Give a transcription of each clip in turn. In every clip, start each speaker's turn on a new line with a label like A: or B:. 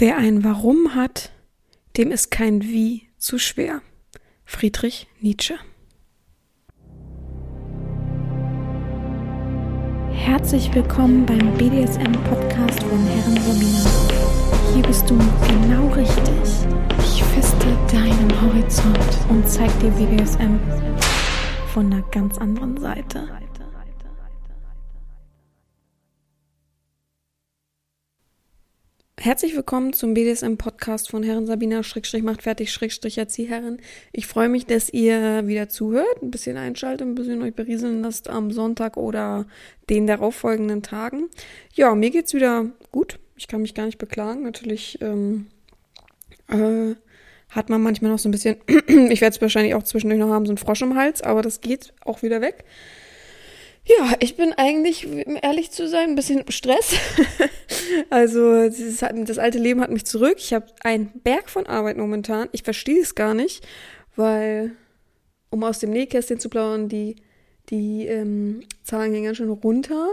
A: Wer ein Warum hat, dem ist kein Wie zu schwer. Friedrich Nietzsche. Herzlich willkommen beim BDSM-Podcast von Herren Romina. Hier bist du genau richtig. Ich feste deinen Horizont und zeig dir BDSM von einer ganz anderen Seite. Herzlich willkommen zum BDSM-Podcast von Herren Sabina Schrägstrich macht fertig Schrägstrich Erzieherin. Ich freue mich, dass ihr wieder zuhört, ein bisschen einschaltet, ein bisschen euch berieseln lasst am Sonntag oder den darauffolgenden Tagen. Ja, mir geht's wieder gut. Ich kann mich gar nicht beklagen. Natürlich ähm, äh, hat man manchmal noch so ein bisschen, ich werde es wahrscheinlich auch zwischendurch noch haben, so ein Frosch im Hals, aber das geht auch wieder weg. Ja, ich bin eigentlich, um ehrlich zu sein, ein bisschen im Stress. also dieses, das alte Leben hat mich zurück. Ich habe einen Berg von Arbeit momentan. Ich verstehe es gar nicht, weil, um aus dem Nähkästchen zu plaudern, die, die ähm, Zahlen gehen ganz schön runter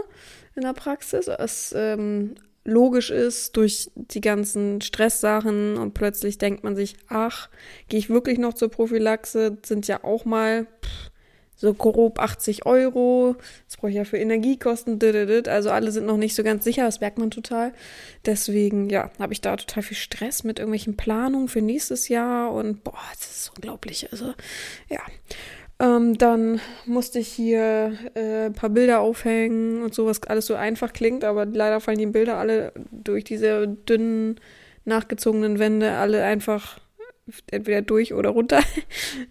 A: in der Praxis. Was ähm, logisch ist durch die ganzen Stresssachen und plötzlich denkt man sich, ach, gehe ich wirklich noch zur Prophylaxe? Sind ja auch mal... Pff, so grob 80 Euro. Das brauche ich ja für Energiekosten. Also alle sind noch nicht so ganz sicher, das merkt man total. Deswegen, ja, habe ich da total viel Stress mit irgendwelchen Planungen für nächstes Jahr und boah, das ist unglaublich. Also, ja. Ähm, dann musste ich hier äh, ein paar Bilder aufhängen und so, was alles so einfach klingt, aber leider fallen die Bilder alle durch diese dünnen, nachgezogenen Wände alle einfach entweder durch oder runter.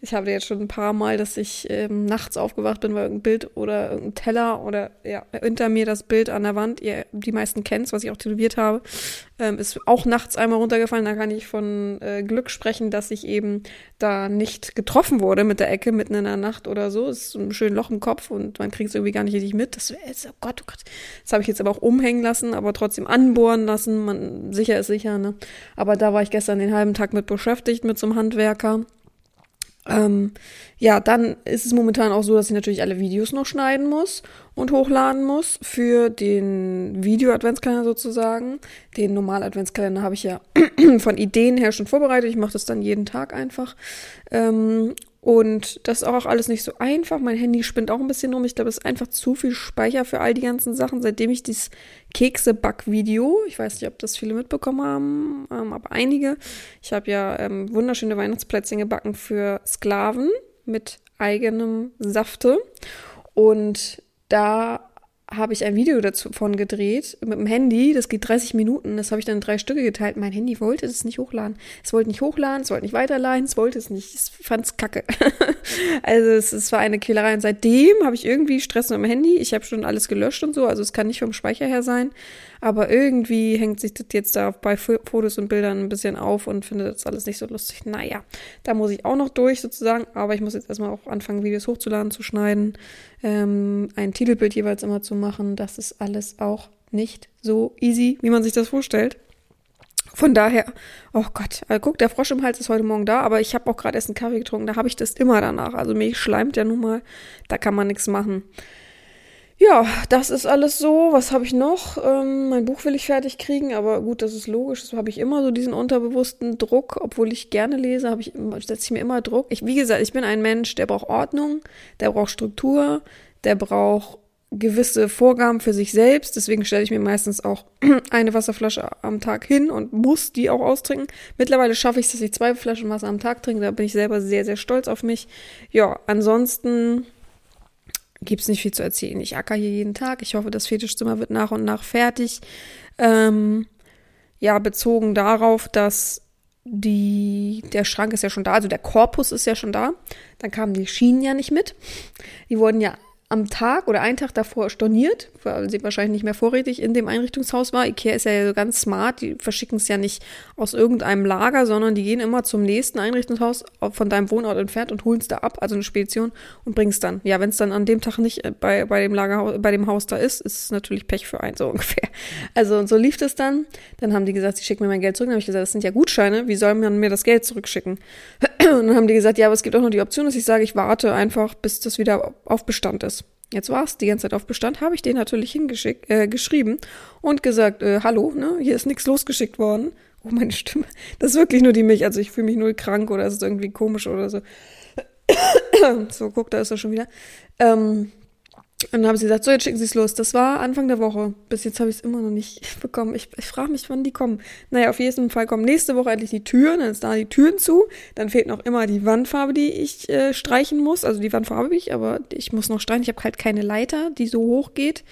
A: Ich habe jetzt schon ein paar Mal, dass ich ähm, nachts aufgewacht bin, weil irgendein Bild oder irgendein Teller oder ja, hinter mir das Bild an der Wand, ihr die meisten kennt, was ich auch tätowiert habe, ähm, ist auch nachts einmal runtergefallen. Da kann ich von äh, Glück sprechen, dass ich eben da nicht getroffen wurde mit der Ecke mitten in der Nacht oder so. Ist ein schönes Loch im Kopf und man kriegt es irgendwie gar nicht richtig mit. Das ist, oh Gott, oh Gott. Das habe ich jetzt aber auch umhängen lassen, aber trotzdem anbohren lassen. Man, sicher ist sicher, ne? Aber da war ich gestern den halben Tag mit beschäftigt, mit so einem Handwerker. Ähm, ja, dann ist es momentan auch so, dass ich natürlich alle Videos noch schneiden muss und hochladen muss für den Video-Adventskalender sozusagen. Den normalen Adventskalender habe ich ja von Ideen her schon vorbereitet. Ich mache das dann jeden Tag einfach. Ähm, und das ist auch alles nicht so einfach. Mein Handy spinnt auch ein bisschen rum. Ich glaube, es ist einfach zu viel Speicher für all die ganzen Sachen. Seitdem ich dieses Kekse-Back-Video, ich weiß nicht, ob das viele mitbekommen haben, ähm, aber einige. Ich habe ja ähm, wunderschöne Weihnachtsplätzchen gebacken für Sklaven mit eigenem Safte. Und da habe ich ein Video davon gedreht mit dem Handy. Das geht 30 Minuten. Das habe ich dann in drei Stücke geteilt. Mein Handy wollte es nicht hochladen. Es wollte nicht hochladen, es wollte nicht weiterleiten, es wollte es nicht. Ich fand es kacke. also es, es, war eine Quälerei. Und seitdem habe ich irgendwie Stress mit dem Handy. Ich habe schon alles gelöscht und so. Also es kann nicht vom Speicher her sein. Aber irgendwie hängt sich das jetzt da bei Fotos und Bildern ein bisschen auf und finde das alles nicht so lustig. Naja, da muss ich auch noch durch sozusagen. Aber ich muss jetzt erstmal auch anfangen, Videos hochzuladen, zu schneiden, ähm, ein Titelbild jeweils immer zu machen. Das ist alles auch nicht so easy, wie man sich das vorstellt. Von daher, oh Gott, also guck, der Frosch im Hals ist heute Morgen da, aber ich habe auch gerade erst einen Kaffee getrunken, da habe ich das immer danach. Also mich schleimt ja nun mal, da kann man nichts machen. Ja, das ist alles so. Was habe ich noch? Ähm, mein Buch will ich fertig kriegen, aber gut, das ist logisch. Das habe ich immer so diesen unterbewussten Druck, obwohl ich gerne lese, ich setze ich mir immer Druck. Ich, wie gesagt, ich bin ein Mensch, der braucht Ordnung, der braucht Struktur, der braucht gewisse Vorgaben für sich selbst. Deswegen stelle ich mir meistens auch eine Wasserflasche am Tag hin und muss die auch austrinken. Mittlerweile schaffe ich es, dass ich zwei Flaschen Wasser am Tag trinke. Da bin ich selber sehr, sehr stolz auf mich. Ja, ansonsten gibt es nicht viel zu erzählen. Ich acker hier jeden Tag. Ich hoffe, das Fetischzimmer wird nach und nach fertig. Ähm, ja, bezogen darauf, dass die, der Schrank ist ja schon da, also der Korpus ist ja schon da. Dann kamen die Schienen ja nicht mit. Die wurden ja am Tag oder einen Tag davor storniert, weil sie wahrscheinlich nicht mehr vorrätig in dem Einrichtungshaus war. Ikea ist ja ganz smart, die verschicken es ja nicht aus irgendeinem Lager, sondern die gehen immer zum nächsten Einrichtungshaus von deinem Wohnort entfernt und holen es da ab, also eine Spedition und bringen es dann. Ja, wenn es dann an dem Tag nicht äh, bei, bei dem Lager, bei dem Haus da ist, ist es natürlich Pech für einen, so ungefähr. Also und so lief es dann. Dann haben die gesagt, sie schicken mir mein Geld zurück. Dann habe ich gesagt, das sind ja Gutscheine, wie soll man mir das Geld zurückschicken? Und dann haben die gesagt, ja, aber es gibt auch noch die Option, dass ich sage, ich warte einfach, bis das wieder auf Bestand ist. Jetzt war es die ganze Zeit auf Bestand, habe ich den natürlich hingeschickt, äh, geschrieben und gesagt, äh, hallo, ne, hier ist nichts losgeschickt worden. Oh, meine Stimme. Das ist wirklich nur die Milch. Also ich fühle mich null krank oder es ist irgendwie komisch oder so. so, guck, da ist er schon wieder. Ähm, und dann haben sie gesagt, so, jetzt schicken sie es los. Das war Anfang der Woche. Bis jetzt habe ich es immer noch nicht bekommen. Ich, ich frage mich, wann die kommen. Naja, auf jeden Fall kommen nächste Woche endlich die Türen. Dann ist da die Türen zu. Dann fehlt noch immer die Wandfarbe, die ich äh, streichen muss. Also die Wandfarbe habe ich, aber ich muss noch streichen. Ich habe halt keine Leiter, die so hoch geht.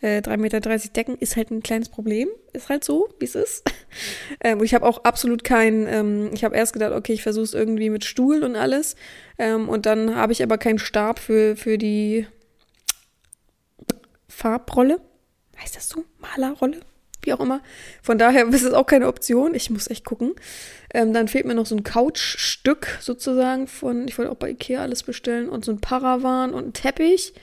A: Äh, 3,30 Meter Decken ist halt ein kleines Problem. Ist halt so, wie es ist. ähm, und ich habe auch absolut keinen, ähm, ich habe erst gedacht, okay, ich versuche es irgendwie mit Stuhl und alles. Ähm, und dann habe ich aber keinen Stab für, für die Farbrolle. Heißt das so? Malerrolle? Wie auch immer. Von daher ist es auch keine Option. Ich muss echt gucken. Ähm, dann fehlt mir noch so ein Couchstück sozusagen von, ich wollte auch bei Ikea alles bestellen und so ein Paravan und ein Teppich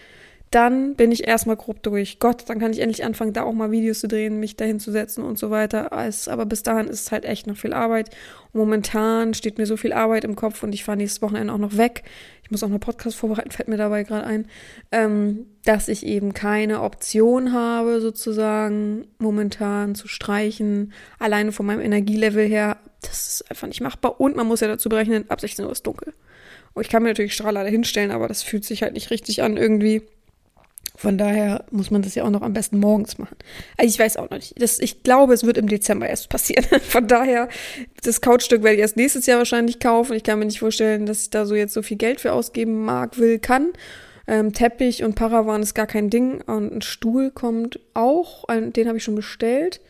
A: dann bin ich erstmal grob durch. Gott, dann kann ich endlich anfangen, da auch mal Videos zu drehen, mich dahin zu setzen und so weiter. aber bis dahin ist es halt echt noch viel Arbeit. Momentan steht mir so viel Arbeit im Kopf und ich fahre nächstes Wochenende auch noch weg. Ich muss auch noch Podcast vorbereiten, fällt mir dabei gerade ein, ähm, dass ich eben keine Option habe, sozusagen momentan zu streichen. Alleine von meinem Energielevel her, das ist einfach nicht machbar. Und man muss ja dazu berechnen, ab 16 Uhr ist dunkel. Und ich kann mir natürlich Strahler hinstellen, aber das fühlt sich halt nicht richtig an irgendwie. Von daher muss man das ja auch noch am besten morgens machen. Also ich weiß auch noch nicht. Das, ich glaube, es wird im Dezember erst passieren. Von daher, das Couchstück werde ich erst nächstes Jahr wahrscheinlich kaufen. Ich kann mir nicht vorstellen, dass ich da so jetzt so viel Geld für ausgeben mag, will, kann. Ähm, Teppich und Paravan ist gar kein Ding. Und ein Stuhl kommt auch. Den habe ich schon bestellt.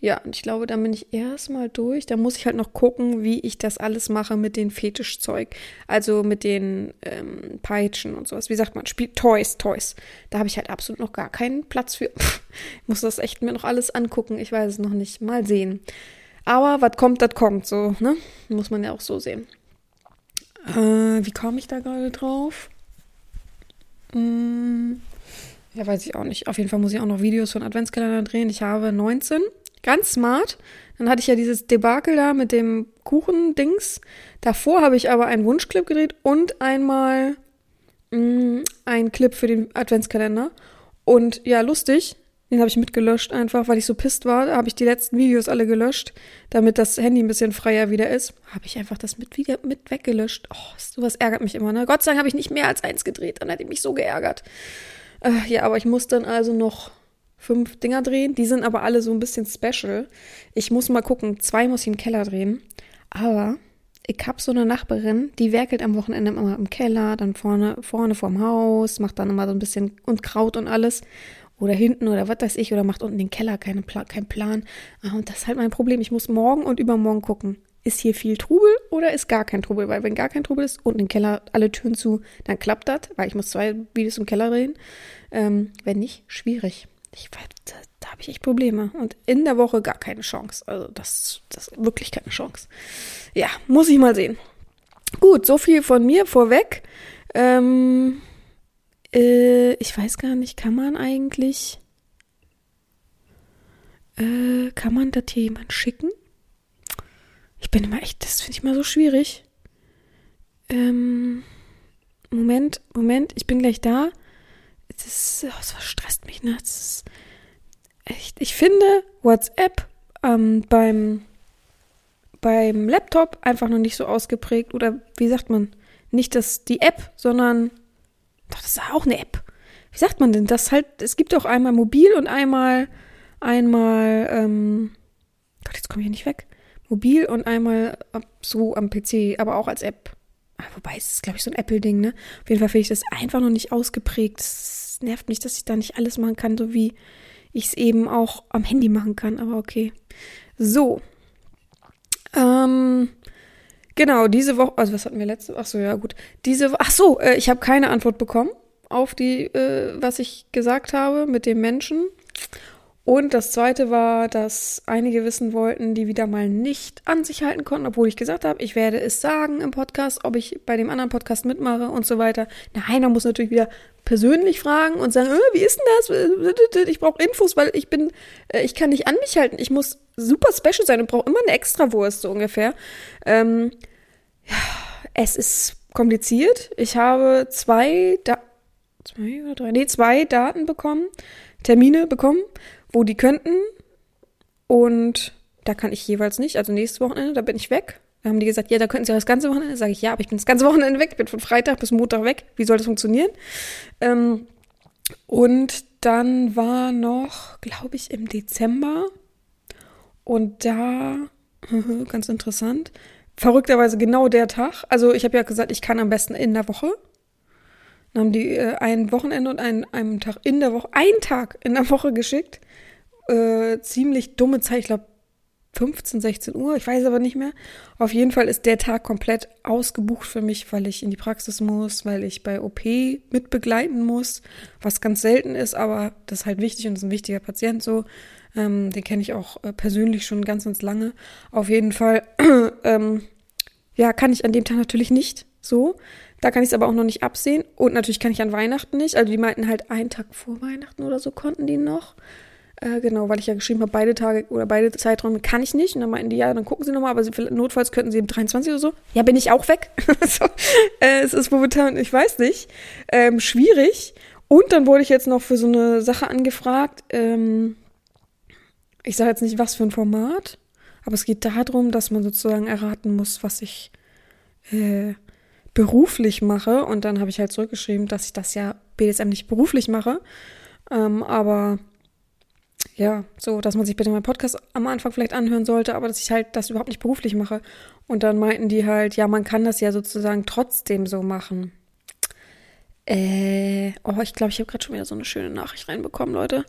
A: Ja, und ich glaube, da bin ich erstmal durch. Da muss ich halt noch gucken, wie ich das alles mache mit den Fetischzeug. Also mit den ähm, Peitschen und sowas. Wie sagt man? Spiel Toys, Toys. Da habe ich halt absolut noch gar keinen Platz für. ich muss das echt mir noch alles angucken. Ich weiß es noch nicht. Mal sehen. Aber was kommt, das kommt. So, ne? Muss man ja auch so sehen. Äh, wie komme ich da gerade drauf? Hm, ja, weiß ich auch nicht. Auf jeden Fall muss ich auch noch Videos von Adventskalender drehen. Ich habe 19 Ganz smart. Dann hatte ich ja dieses Debakel da mit dem Kuchendings. Davor habe ich aber einen Wunschclip gedreht und einmal mh, mm, einen Clip für den Adventskalender. Und ja, lustig. Den habe ich mitgelöscht einfach, weil ich so pisst war. Da habe ich die letzten Videos alle gelöscht, damit das Handy ein bisschen freier wieder ist. Habe ich einfach das mit wieder mit weggelöscht. Oh, sowas ärgert mich immer. Ne? Gott sei Dank habe ich nicht mehr als eins gedreht. Dann hätte ich mich so geärgert. Äh, ja, aber ich muss dann also noch fünf Dinger drehen. Die sind aber alle so ein bisschen special. Ich muss mal gucken. Zwei muss ich im Keller drehen. Aber ich habe so eine Nachbarin, die werkelt am Wochenende immer im Keller, dann vorne, vorne vorm Haus, macht dann immer so ein bisschen und Kraut und alles. Oder hinten oder was weiß ich, oder macht unten den Keller, keine Pla kein Plan. Ah, und das ist halt mein Problem. Ich muss morgen und übermorgen gucken. Ist hier viel Trubel oder ist gar kein Trubel? Weil wenn gar kein Trubel ist, unten im Keller alle Türen zu, dann klappt das, weil ich muss zwei Videos im Keller drehen. Ähm, wenn nicht, schwierig ich, da, da habe ich echt Probleme. Und in der Woche gar keine Chance. Also das, das ist wirklich keine Chance. Ja, muss ich mal sehen. Gut, so viel von mir vorweg. Ähm, äh, ich weiß gar nicht, kann man eigentlich. Äh, kann man das hier jemand schicken? Ich bin immer echt, das finde ich mal so schwierig. Ähm, Moment, Moment, ich bin gleich da das, oh, das stresst mich, ne? Echt, ich finde WhatsApp ähm, beim, beim Laptop einfach noch nicht so ausgeprägt. Oder wie sagt man? Nicht das, die App, sondern. Doch, das ist auch eine App. Wie sagt man denn? Das halt, es gibt auch einmal mobil und einmal, einmal, ähm, Gott, jetzt komme ich hier nicht weg. Mobil und einmal so am PC, aber auch als App. Wobei, es ist, glaube ich, so ein Apple-Ding, ne? Auf jeden Fall finde ich das einfach noch nicht ausgeprägt. Es nervt mich, dass ich da nicht alles machen kann, so wie ich es eben auch am Handy machen kann, aber okay. So. Ähm, genau, diese Woche, also was hatten wir letzte Woche? So, ja, gut. Diese ach so, äh, ich habe keine Antwort bekommen auf die, äh, was ich gesagt habe mit dem Menschen. Und das zweite war, dass einige wissen wollten, die wieder mal nicht an sich halten konnten, obwohl ich gesagt habe, ich werde es sagen im Podcast, ob ich bei dem anderen Podcast mitmache und so weiter. Nein, man muss natürlich wieder persönlich fragen und sagen, äh, wie ist denn das? Ich brauche Infos, weil ich bin, äh, ich kann nicht an mich halten. Ich muss super special sein und brauche immer eine Extrawurst, so ungefähr. Ähm, ja, es ist kompliziert. Ich habe zwei, da zwei oder drei, nee, zwei Daten bekommen, Termine bekommen wo die könnten. Und da kann ich jeweils nicht. Also nächstes Wochenende, da bin ich weg. Da haben die gesagt, ja, da könnten sie auch das ganze Wochenende. Sage ich, ja, aber ich bin das ganze Wochenende weg. Ich bin von Freitag bis Montag weg. Wie soll das funktionieren? Ähm, und dann war noch, glaube ich, im Dezember. Und da, ganz interessant, verrückterweise genau der Tag. Also ich habe ja gesagt, ich kann am besten in der Woche. Dann haben die äh, ein Wochenende und einen, einen Tag in der Woche, einen Tag in der Woche geschickt. Äh, ziemlich dumme Zeit, ich glaube 15, 16 Uhr, ich weiß aber nicht mehr. Auf jeden Fall ist der Tag komplett ausgebucht für mich, weil ich in die Praxis muss, weil ich bei OP mitbegleiten muss, was ganz selten ist, aber das ist halt wichtig und ist ein wichtiger Patient so. Ähm, den kenne ich auch äh, persönlich schon ganz, ganz lange. Auf jeden Fall, ähm, ja, kann ich an dem Tag natürlich nicht so. Da kann ich es aber auch noch nicht absehen. Und natürlich kann ich an Weihnachten nicht. Also die meinten halt einen Tag vor Weihnachten oder so konnten die noch. Äh, genau, weil ich ja geschrieben habe, beide Tage oder beide Zeiträume kann ich nicht. Und dann meinten die, ja, dann gucken sie nochmal, aber sie, notfalls könnten sie im 23 oder so. Ja, bin ich auch weg. so, äh, es ist momentan, ich weiß nicht, ähm, schwierig. Und dann wurde ich jetzt noch für so eine Sache angefragt. Ähm, ich sage jetzt nicht, was für ein Format, aber es geht darum, dass man sozusagen erraten muss, was ich äh, beruflich mache. Und dann habe ich halt zurückgeschrieben, dass ich das ja BDSM nicht beruflich mache. Ähm, aber ja, so, dass man sich bitte meinen Podcast am Anfang vielleicht anhören sollte, aber dass ich halt das überhaupt nicht beruflich mache. Und dann meinten die halt, ja, man kann das ja sozusagen trotzdem so machen. Äh, oh, ich glaube, ich habe gerade schon wieder so eine schöne Nachricht reinbekommen, Leute.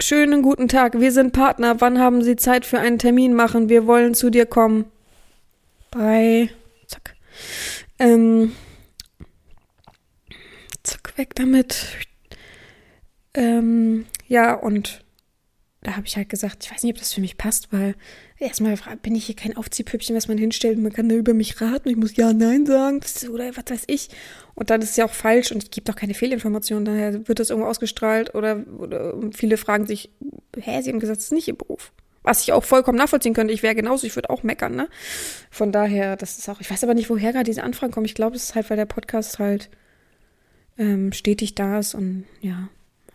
A: Schönen guten Tag, wir sind Partner. Wann haben Sie Zeit für einen Termin machen? Wir wollen zu dir kommen. Bye. Zack. Ähm, zack, weg damit. Ähm, ja, und da habe ich halt gesagt, ich weiß nicht, ob das für mich passt, weil erstmal bin ich hier kein Aufziehpüppchen, was man hinstellt. Man kann da über mich raten. Ich muss ja, nein sagen oder was weiß ich. Und dann ist es ja auch falsch und ich gebe doch keine Fehlinformationen. Daher wird das irgendwo ausgestrahlt oder, oder viele fragen sich, hä, sie haben gesagt, es ist nicht ihr Beruf. Was ich auch vollkommen nachvollziehen könnte. Ich wäre genauso, ich würde auch meckern, ne? Von daher, das ist auch, ich weiß aber nicht, woher gerade diese Anfragen kommen. Ich glaube, es ist halt, weil der Podcast halt ähm, stetig da ist und ja,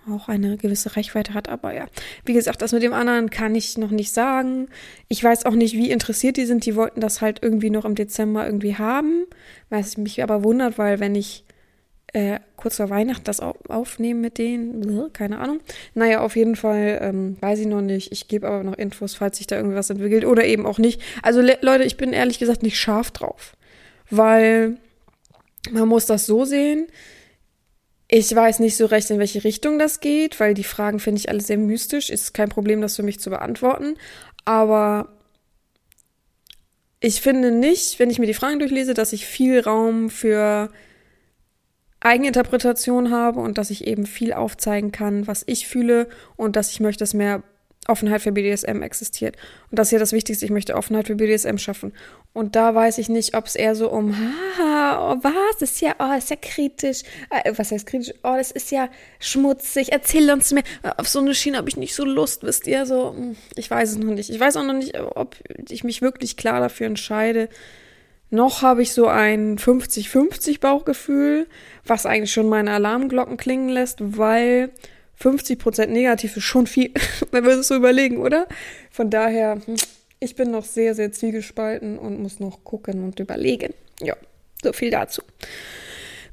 A: auch eine gewisse Reichweite hat. Aber ja, wie gesagt, das mit dem anderen kann ich noch nicht sagen. Ich weiß auch nicht, wie interessiert die sind. Die wollten das halt irgendwie noch im Dezember irgendwie haben. Was mich aber wundert, weil wenn ich äh, kurz vor Weihnachten das aufnehme mit denen, keine Ahnung. Naja, auf jeden Fall ähm, weiß ich noch nicht. Ich gebe aber noch Infos, falls sich da irgendwas entwickelt oder eben auch nicht. Also Leute, ich bin ehrlich gesagt nicht scharf drauf, weil man muss das so sehen ich weiß nicht so recht, in welche Richtung das geht, weil die Fragen finde ich alle sehr mystisch. Ist kein Problem, das für mich zu beantworten. Aber ich finde nicht, wenn ich mir die Fragen durchlese, dass ich viel Raum für Eigeninterpretation habe und dass ich eben viel aufzeigen kann, was ich fühle und dass ich möchte, dass mehr Offenheit für BDSM existiert. Und das ist ja das Wichtigste, ich möchte Offenheit für BDSM schaffen. Und da weiß ich nicht, ob es eher so um, haha, oh, was, das ist ja, oh, ist ja kritisch. Äh, was heißt kritisch? Oh, das ist ja schmutzig, erzähl uns mehr. Äh, auf so eine Schiene habe ich nicht so Lust, wisst ihr, so, hm, ich weiß es noch nicht. Ich weiß auch noch nicht, ob ich mich wirklich klar dafür entscheide. Noch habe ich so ein 50-50 Bauchgefühl, was eigentlich schon meine Alarmglocken klingen lässt, weil 50% negativ ist schon viel, wenn wir es so überlegen, oder? Von daher, hm, ich bin noch sehr, sehr zwiegespalten und muss noch gucken und überlegen. Ja, so viel dazu.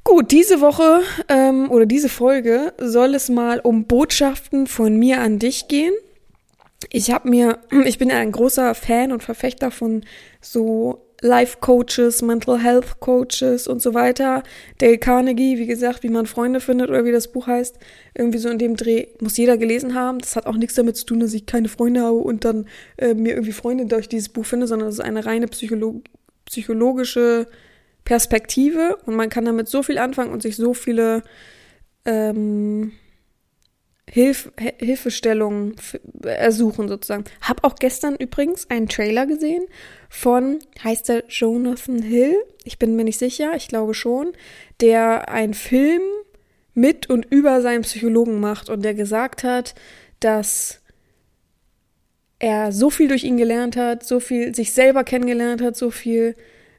A: Gut, diese Woche ähm, oder diese Folge soll es mal um Botschaften von mir an dich gehen. Ich habe mir, ich bin ein großer Fan und Verfechter von so Life Coaches, Mental Health Coaches und so weiter. Dale Carnegie, wie gesagt, wie man Freunde findet oder wie das Buch heißt, irgendwie so in dem Dreh muss jeder gelesen haben. Das hat auch nichts damit zu tun, dass ich keine Freunde habe und dann äh, mir irgendwie Freunde durch dieses Buch finde, sondern es ist eine reine Psycholo psychologische Perspektive und man kann damit so viel anfangen und sich so viele ähm, Hilf Hilfestellungen ersuchen sozusagen. Hab auch gestern übrigens einen Trailer gesehen von, heißt der Jonathan Hill? Ich bin mir nicht sicher, ich glaube schon, der einen Film mit und über seinen Psychologen macht und der gesagt hat, dass er so viel durch ihn gelernt hat, so viel sich selber kennengelernt hat, so viel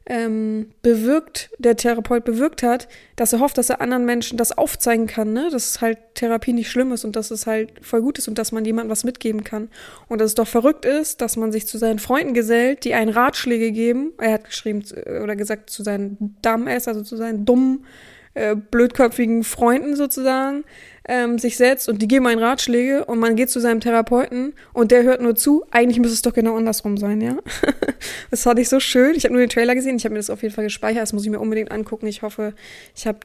A: ähm, bewirkt, der Therapeut bewirkt hat, dass er hofft, dass er anderen Menschen das aufzeigen kann, ne? dass halt Therapie nicht schlimm ist und dass es halt voll gut ist und dass man jemandem was mitgeben kann. Und dass es doch verrückt ist, dass man sich zu seinen Freunden gesellt, die einen Ratschläge geben. Er hat geschrieben oder gesagt zu seinen Dumbass, also zu seinen dummen, äh, blödköpfigen Freunden sozusagen, ähm, sich setzt und die geben einen Ratschläge und man geht zu seinem Therapeuten und der hört nur zu. Eigentlich müsste es doch genau andersrum sein, ja. das fand ich so schön. Ich habe nur den Trailer gesehen. Ich habe mir das auf jeden Fall gespeichert. Das muss ich mir unbedingt angucken. Ich hoffe, ich habe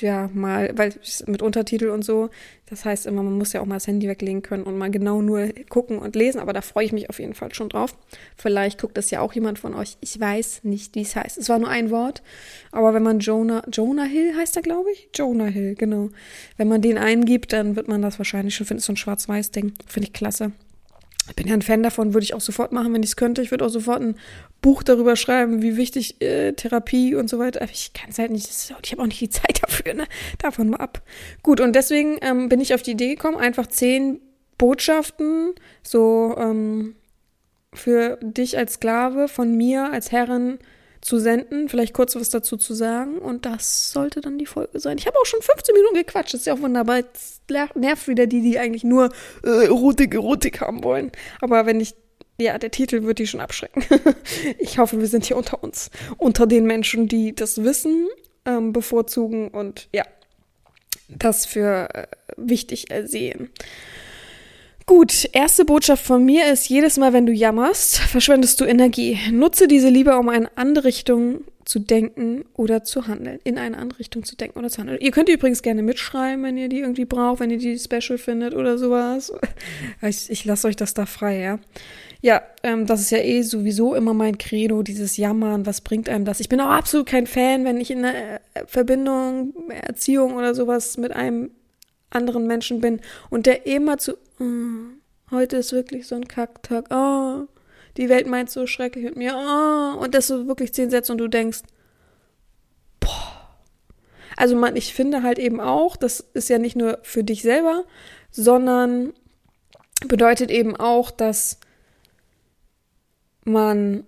A: ja mal, weil mit Untertitel und so, das heißt immer, man muss ja auch mal das Handy weglegen können und mal genau nur gucken und lesen, aber da freue ich mich auf jeden Fall schon drauf. Vielleicht guckt das ja auch jemand von euch. Ich weiß nicht, wie es heißt. Es war nur ein Wort, aber wenn man Jonah, Jonah Hill heißt er, glaube ich? Jonah Hill, genau. Wenn man den eingibt, dann wird man das wahrscheinlich schon finden. Ist so ein Schwarz-Weiß-Ding. Finde ich klasse. Ich bin ja ein Fan davon, würde ich auch sofort machen, wenn ich es könnte. Ich würde auch sofort ein Buch darüber schreiben, wie wichtig äh, Therapie und so weiter. Aber ich kann es halt nicht. Ich habe auch nicht die Zeit dafür, ne? Davon mal ab. Gut, und deswegen ähm, bin ich auf die Idee gekommen, einfach zehn Botschaften so ähm, für dich als Sklave von mir als Herrin zu senden, vielleicht kurz was dazu zu sagen und das sollte dann die Folge sein. Ich habe auch schon 15 Minuten gequatscht, ist ja auch wunderbar. Jetzt nervt wieder die, die eigentlich nur äh, Erotik, Erotik haben wollen. Aber wenn ich, ja, der Titel wird die schon abschrecken. ich hoffe, wir sind hier unter uns, unter den Menschen, die das Wissen ähm, bevorzugen und ja, das für äh, wichtig sehen. Gut, erste Botschaft von mir ist, jedes Mal, wenn du jammerst, verschwendest du Energie. Nutze diese lieber, um eine andere Richtung zu denken oder zu handeln. In eine andere Richtung zu denken oder zu handeln. Ihr könnt übrigens gerne mitschreiben, wenn ihr die irgendwie braucht, wenn ihr die special findet oder sowas. Ich, ich lasse euch das da frei, ja. Ja, ähm, das ist ja eh sowieso immer mein Credo, dieses Jammern, was bringt einem das? Ich bin auch absolut kein Fan, wenn ich in einer Verbindung, Erziehung oder sowas mit einem anderen Menschen bin und der immer zu, oh, heute ist wirklich so ein Kacktag, oh, die Welt meint so schrecklich mit mir, oh, und das so wirklich zehn Sätze und du denkst, boah. Also man, ich finde halt eben auch, das ist ja nicht nur für dich selber, sondern bedeutet eben auch, dass man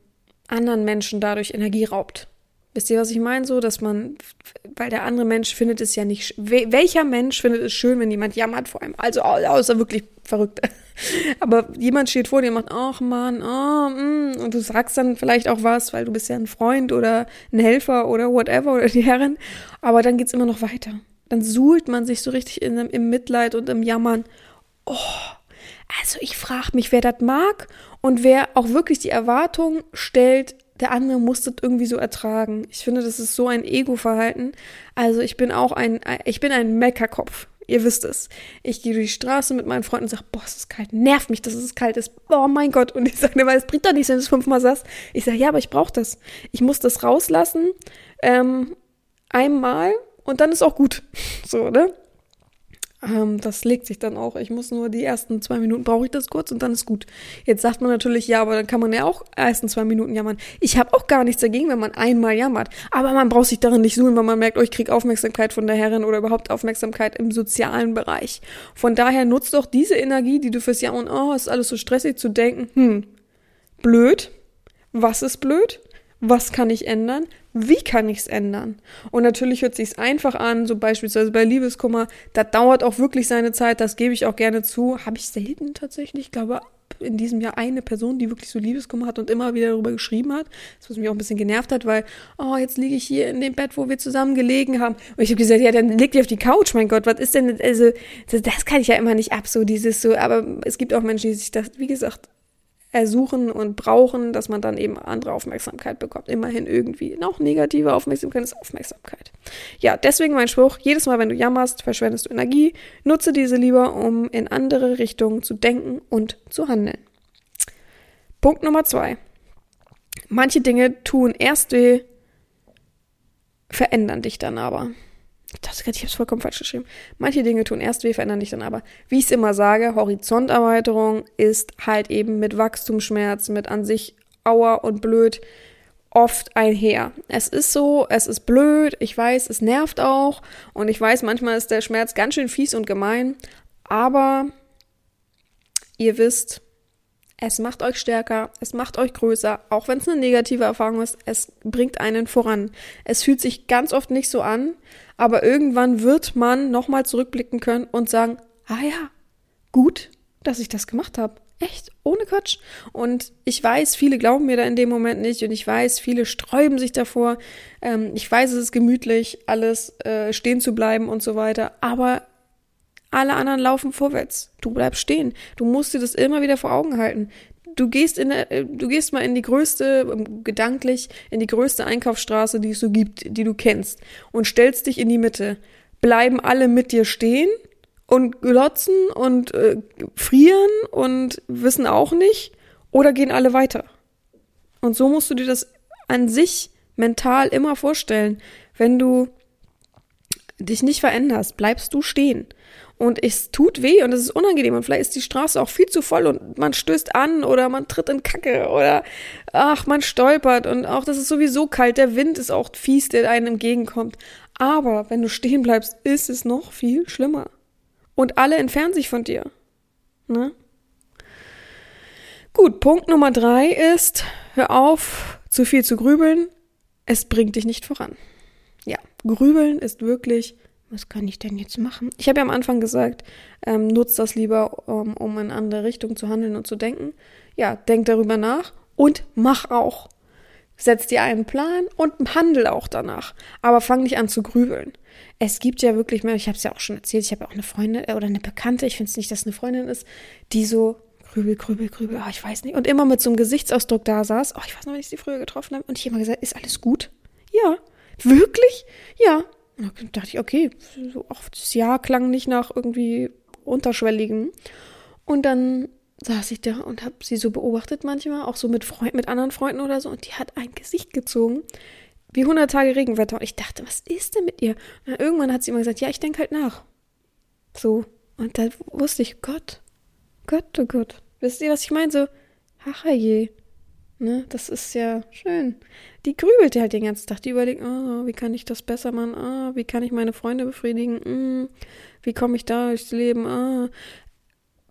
A: anderen Menschen dadurch Energie raubt. Wisst ihr, was ich meine? So, dass man, weil der andere Mensch findet es ja nicht, welcher Mensch findet es schön, wenn jemand jammert vor einem? Also, außer wirklich verrückt. Aber jemand steht vor dir und macht, ach man, oh, und du sagst dann vielleicht auch was, weil du bist ja ein Freund oder ein Helfer oder whatever oder die Herrin. Aber dann geht's immer noch weiter. Dann suhlt man sich so richtig in, im Mitleid und im Jammern. Oh, also ich frage mich, wer das mag und wer auch wirklich die Erwartung stellt, der andere muss das irgendwie so ertragen. Ich finde, das ist so ein Ego-Verhalten. Also ich bin auch ein, ich bin ein Meckerkopf. Ihr wisst es. Ich gehe durch die Straße mit meinen Freunden und sage, boah, es ist kalt, nervt mich, dass es kalt ist. Oh mein Gott. Und ich sage, weil es bringt doch nichts, wenn du es fünfmal sagst. Ich sage, ja, aber ich brauche das. Ich muss das rauslassen. Ähm, einmal und dann ist auch gut. So, ne? Ähm, das legt sich dann auch. Ich muss nur die ersten zwei Minuten brauche ich das kurz und dann ist gut. Jetzt sagt man natürlich, ja, aber dann kann man ja auch ersten zwei Minuten jammern. Ich habe auch gar nichts dagegen, wenn man einmal jammert. Aber man braucht sich darin nicht suchen, weil man merkt, oh, ich krieg Aufmerksamkeit von der Herrin oder überhaupt Aufmerksamkeit im sozialen Bereich. Von daher nutzt doch diese Energie, die du fürs Jammern, oh, ist alles so stressig zu denken, hm, blöd. Was ist blöd? Was kann ich ändern? Wie kann ich es ändern? Und natürlich hört sich's einfach an, so beispielsweise bei Liebeskummer, das dauert auch wirklich seine Zeit, das gebe ich auch gerne zu. Habe ich selten tatsächlich, ich glaube in diesem Jahr eine Person, die wirklich so Liebeskummer hat und immer wieder darüber geschrieben hat, das was mich auch ein bisschen genervt hat, weil, oh, jetzt liege ich hier in dem Bett, wo wir zusammen gelegen haben. Und ich habe gesagt, ja, dann leg dich auf die Couch, mein Gott, was ist denn, also, das, das kann ich ja immer nicht ab, so dieses so, aber es gibt auch Menschen, die sich das, wie gesagt, ersuchen und brauchen, dass man dann eben andere Aufmerksamkeit bekommt. Immerhin irgendwie. Auch negative Aufmerksamkeit ist Aufmerksamkeit. Ja, deswegen mein Spruch, jedes Mal, wenn du jammerst, verschwendest du Energie. Nutze diese lieber, um in andere Richtungen zu denken und zu handeln. Punkt Nummer zwei. Manche Dinge tun erst weh, verändern dich dann aber. Gerade, ich habe es vollkommen falsch geschrieben. Manche Dinge tun erst weh, verändern dich dann aber. Wie ich es immer sage, Horizonterweiterung ist halt eben mit Wachstumsschmerz, mit an sich Auer und blöd oft einher. Es ist so, es ist blöd, ich weiß, es nervt auch und ich weiß, manchmal ist der Schmerz ganz schön fies und gemein, aber ihr wisst, Es macht euch stärker, es macht euch größer, auch wenn es eine negative Erfahrung ist, es bringt einen voran. Es fühlt sich ganz oft nicht so an, aber irgendwann wird man nochmal zurückblicken können und sagen, ah ja, gut, dass ich das gemacht habe. Echt, ohne Quatsch. Und ich weiß, viele glauben mir da in dem Moment nicht und ich weiß, viele sträuben sich davor. Ähm, ich weiß, es ist gemütlich, alles äh, stehen zu bleiben und so weiter, aber alle anderen laufen vorwärts. Du bleibst stehen. Du musst dir das immer wieder vor Augen halten. Du gehst in der, du gehst mal in die größte, ähm, gedanklich, in die größte Einkaufsstraße, die es so gibt, die du kennst, und stellst dich in die Mitte. Bleiben alle mit dir stehen und glotzen und äh, frieren und wissen auch nicht, oder gehen alle weiter? Und so musst du dir das an sich mental immer vorstellen. Wenn du dich nicht veränderst, bleibst du stehen und es tut weh und es ist unangenehm und vielleicht ist die Straße auch viel zu voll und man stößt an oder man tritt in Kacke oder ach, man stolpert und auch das ist sowieso kalt, der Wind ist auch fies, der einem entgegenkommt. Aber wenn du stehen bleibst, ist es noch viel schlimmer. Und alle entfernen sich von dir. Ne? Gut, Punkt Nummer drei ist, hör auf, zu viel zu grübeln. Es bringt dich nicht voran. Ja, grübeln ist wirklich was kann ich denn jetzt machen? Ich habe ja am Anfang gesagt, ähm, nutzt das lieber, um, um in andere Richtung zu handeln und zu denken. Ja, denk darüber nach und mach auch. Setz dir einen Plan und handel auch danach. Aber fang nicht an zu grübeln. Es gibt ja wirklich mehr, ich habe es ja auch schon erzählt, ich habe auch eine Freundin äh, oder eine Bekannte, ich finde es nicht, dass es eine Freundin ist, die so grübel, grübel, grübel, oh, ich weiß nicht. Und immer mit so einem Gesichtsausdruck da saß. Oh, ich weiß noch, wenn ich sie früher getroffen habe. Und ich immer gesagt, ist alles gut? Ja. Wirklich? Ja. Und dachte ich, okay, ach, das Jahr klang nicht nach irgendwie unterschwelligen. Und dann saß ich da und habe sie so beobachtet manchmal, auch so mit Freunden, mit anderen Freunden oder so. Und die hat ein Gesicht gezogen, wie 100 Tage Regenwetter. Und ich dachte, was ist denn mit ihr? Und irgendwann hat sie immer gesagt, ja, ich denke halt nach. So. Und da wusste ich, Gott, Gott, oh Gott. Wisst ihr, was ich meine? So, ach je. Ne, das ist ja schön. Die grübelt halt den ganzen Tag. Die überlegt, oh, wie kann ich das besser machen? Oh, wie kann ich meine Freunde befriedigen? Mm, wie komme ich da durchs Leben? Oh.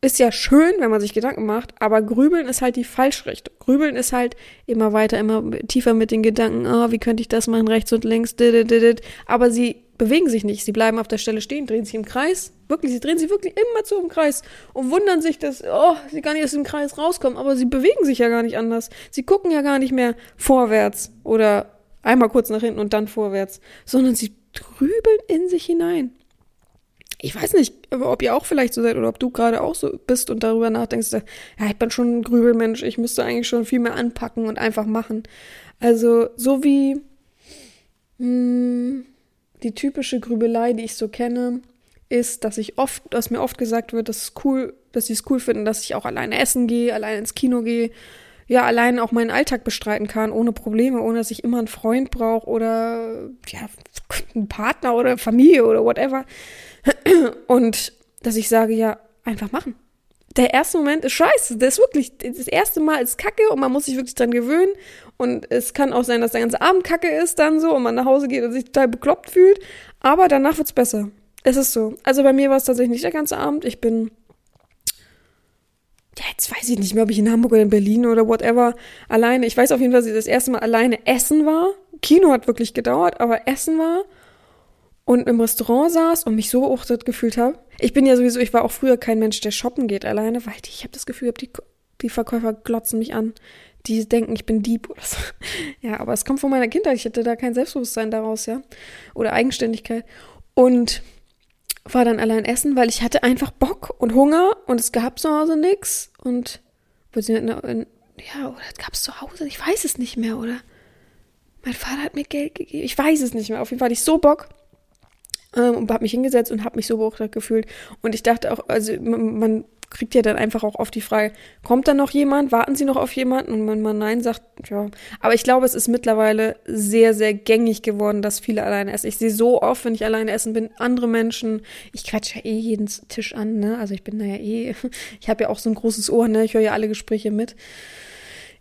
A: Ist ja schön, wenn man sich Gedanken macht, aber grübeln ist halt die Falschrichtung. Grübeln ist halt immer weiter, immer tiefer mit den Gedanken, oh, wie könnte ich das machen, rechts und links, aber sie bewegen sich nicht. Sie bleiben auf der Stelle stehen, drehen sich im Kreis. Wirklich, sie drehen sich wirklich immer zu im Kreis und wundern sich, dass, oh, sie gar nicht aus dem Kreis rauskommen. Aber sie bewegen sich ja gar nicht anders. Sie gucken ja gar nicht mehr vorwärts oder einmal kurz nach hinten und dann vorwärts, sondern sie grübeln in sich hinein. Ich weiß nicht, ob ihr auch vielleicht so seid oder ob du gerade auch so bist und darüber nachdenkst, ja, ich bin schon ein Grübelmensch, ich müsste eigentlich schon viel mehr anpacken und einfach machen. Also, so wie, mh, hm, die typische Grübelei, die ich so kenne, ist, dass ich oft, dass mir oft gesagt wird, dass es cool, dass sie es cool finden, dass ich auch alleine essen gehe, alleine ins Kino gehe, ja, allein auch meinen Alltag bestreiten kann, ohne Probleme, ohne dass ich immer einen Freund brauche oder ja, einen Partner oder Familie oder whatever. Und dass ich sage, ja, einfach machen der erste Moment ist scheiße. Das ist wirklich, das erste Mal ist kacke und man muss sich wirklich dran gewöhnen. Und es kann auch sein, dass der ganze Abend kacke ist dann so und man nach Hause geht und sich total bekloppt fühlt. Aber danach wird's besser. Es ist so. Also bei mir war es tatsächlich nicht der ganze Abend. Ich bin, ja, jetzt weiß ich nicht mehr, ob ich in Hamburg oder in Berlin oder whatever alleine. Ich weiß auf jeden Fall, dass ich das erste Mal alleine essen war. Kino hat wirklich gedauert, aber Essen war und im Restaurant saß und mich so beobachtet gefühlt habe. Ich bin ja sowieso, ich war auch früher kein Mensch, der shoppen geht alleine, weil ich habe das Gefühl, die, die Verkäufer glotzen mich an. Die denken, ich bin Dieb oder so. Ja, aber es kommt von meiner Kindheit. Ich hatte da kein Selbstbewusstsein daraus, ja. Oder Eigenständigkeit. Und war dann allein essen, weil ich hatte einfach Bock und Hunger und es gab zu Hause nichts. Und ja, oder gab es zu Hause? Ich weiß es nicht mehr, oder? Mein Vater hat mir Geld gegeben. Ich weiß es nicht mehr. Auf jeden Fall hatte ich so Bock ähm, und habe mich hingesetzt und habe mich so beobachtet gefühlt. Und ich dachte auch, also man kriegt ja dann einfach auch oft die Frage, kommt da noch jemand? Warten Sie noch auf jemanden? Und wenn man Nein sagt, ja. Aber ich glaube, es ist mittlerweile sehr, sehr gängig geworden, dass viele alleine essen. Ich sehe so oft, wenn ich alleine essen bin, andere Menschen, ich quatsche ja eh jeden Tisch an, ne? Also ich bin da ja eh, ich habe ja auch so ein großes Ohr, ne? Ich höre ja alle Gespräche mit.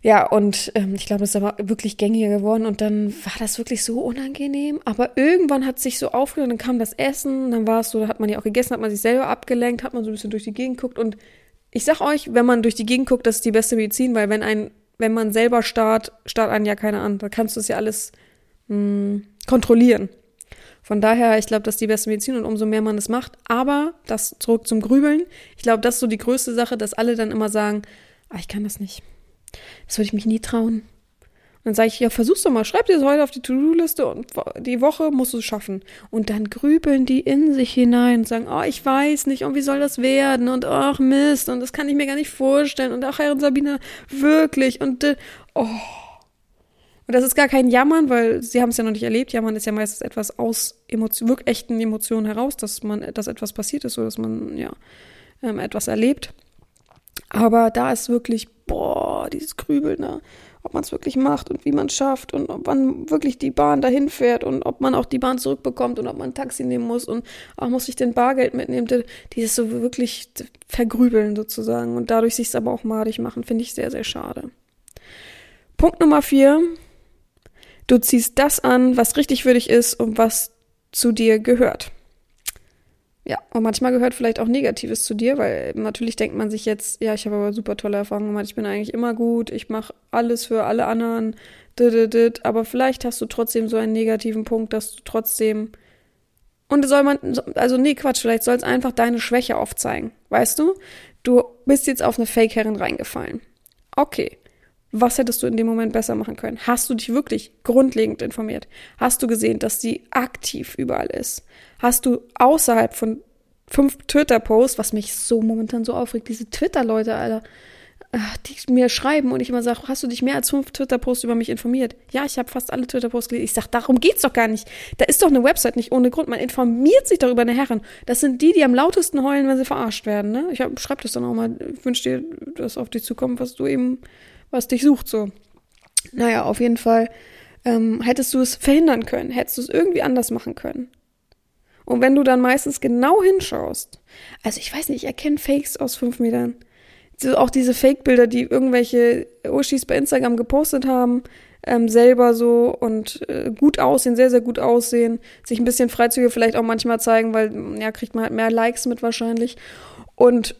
A: Ja, und ähm, ich glaube, es ist aber wirklich gängiger geworden und dann war das wirklich so unangenehm. Aber irgendwann hat sich so aufgehört, dann kam das Essen, dann war es so, da hat man ja auch gegessen, hat man sich selber abgelenkt, hat man so ein bisschen durch die Gegend geguckt und ich sag euch, wenn man durch die Gegend guckt, das ist die beste Medizin, weil wenn ein, wenn man selber starrt, starrt einen ja keiner an. Da kannst du es ja alles mh, hm, kontrollieren. Von daher, ich glaube, das ist die beste Medizin und umso mehr man es macht. Aber das zurück zum Grübeln. Ich glaube, das ist so die größte Sache, dass alle dann immer sagen, ah, ich kann das nicht. Das würde ich mich nie trauen. Und dann sage ich, ja, versuch's doch mal, schreib dir das heute auf die To-Do-Liste und die Woche musst du es schaffen. Und dann grübeln die in sich hinein und sagen, oh, ich weiß nicht, und wie soll das werden? Und ach Mist, und das kann ich mir gar nicht vorstellen. Und ach, Herr und Sabine, wirklich. Und äh, oh. Und das ist gar kein Jammern, weil sie haben es ja noch nicht erlebt. Jammern ist ja meistens etwas aus Emotion, wirklich echten Emotionen heraus, dass man, dass etwas passiert ist, so dass man ja ähm, etwas erlebt. Aber da ist wirklich, boah, dieses Grübeln, ne? ob man es wirklich macht und wie man es schafft und ob man wirklich die Bahn dahin fährt und ob man auch die Bahn zurückbekommt und ob man ein Taxi nehmen muss und auch muss ich den Bargeld mitnehmen. Die ist so wirklich vergrübeln sozusagen und dadurch sich es aber auch madig machen, finde ich sehr, sehr schade. Punkt Nummer vier. Du ziehst das an, was richtig für dich ist und was zu dir gehört. Ja, und manchmal gehört vielleicht auch Negatives zu dir, weil natürlich denkt man sich jetzt, ja, ich habe aber super tolle Erfahrungen gemacht, ich bin eigentlich immer gut, ich mache alles für alle anderen, aber vielleicht hast du trotzdem so einen negativen Punkt, dass du trotzdem und soll man, also nee, Quatsch, vielleicht soll es einfach deine Schwäche aufzeigen, weißt du? Du bist jetzt auf eine Fake-Herrin reingefallen. Okay, was hättest du in dem Moment besser machen können? Hast du dich wirklich grundlegend informiert? Hast du gesehen, dass sie aktiv überall ist? Hast du außerhalb von fünf Twitter-Posts, was mich so momentan so aufregt, diese Twitter-Leute, Alter, die mir schreiben und ich immer sage, hast du dich mehr als fünf Twitter-Posts über mich informiert? Ja, ich habe fast alle Twitter-Posts gelesen. Ich sage, darum geht's doch gar nicht. Da ist doch eine Website nicht ohne Grund. Man informiert sich darüber eine Herren. Das sind die, die am lautesten heulen, wenn sie verarscht werden. Ne? Ich schreibe das dann auch mal. Ich wünsche dir, dass auf dich zukommt, was du eben was dich sucht, so. Naja, auf jeden Fall ähm, hättest du es verhindern können, hättest du es irgendwie anders machen können. Und wenn du dann meistens genau hinschaust, also ich weiß nicht, ich erkenne Fakes aus fünf Metern. Auch diese Fake-Bilder, die irgendwelche Uschis bei Instagram gepostet haben, ähm, selber so und äh, gut aussehen, sehr, sehr gut aussehen, sich ein bisschen Freizüge vielleicht auch manchmal zeigen, weil ja, kriegt man halt mehr Likes mit wahrscheinlich. Und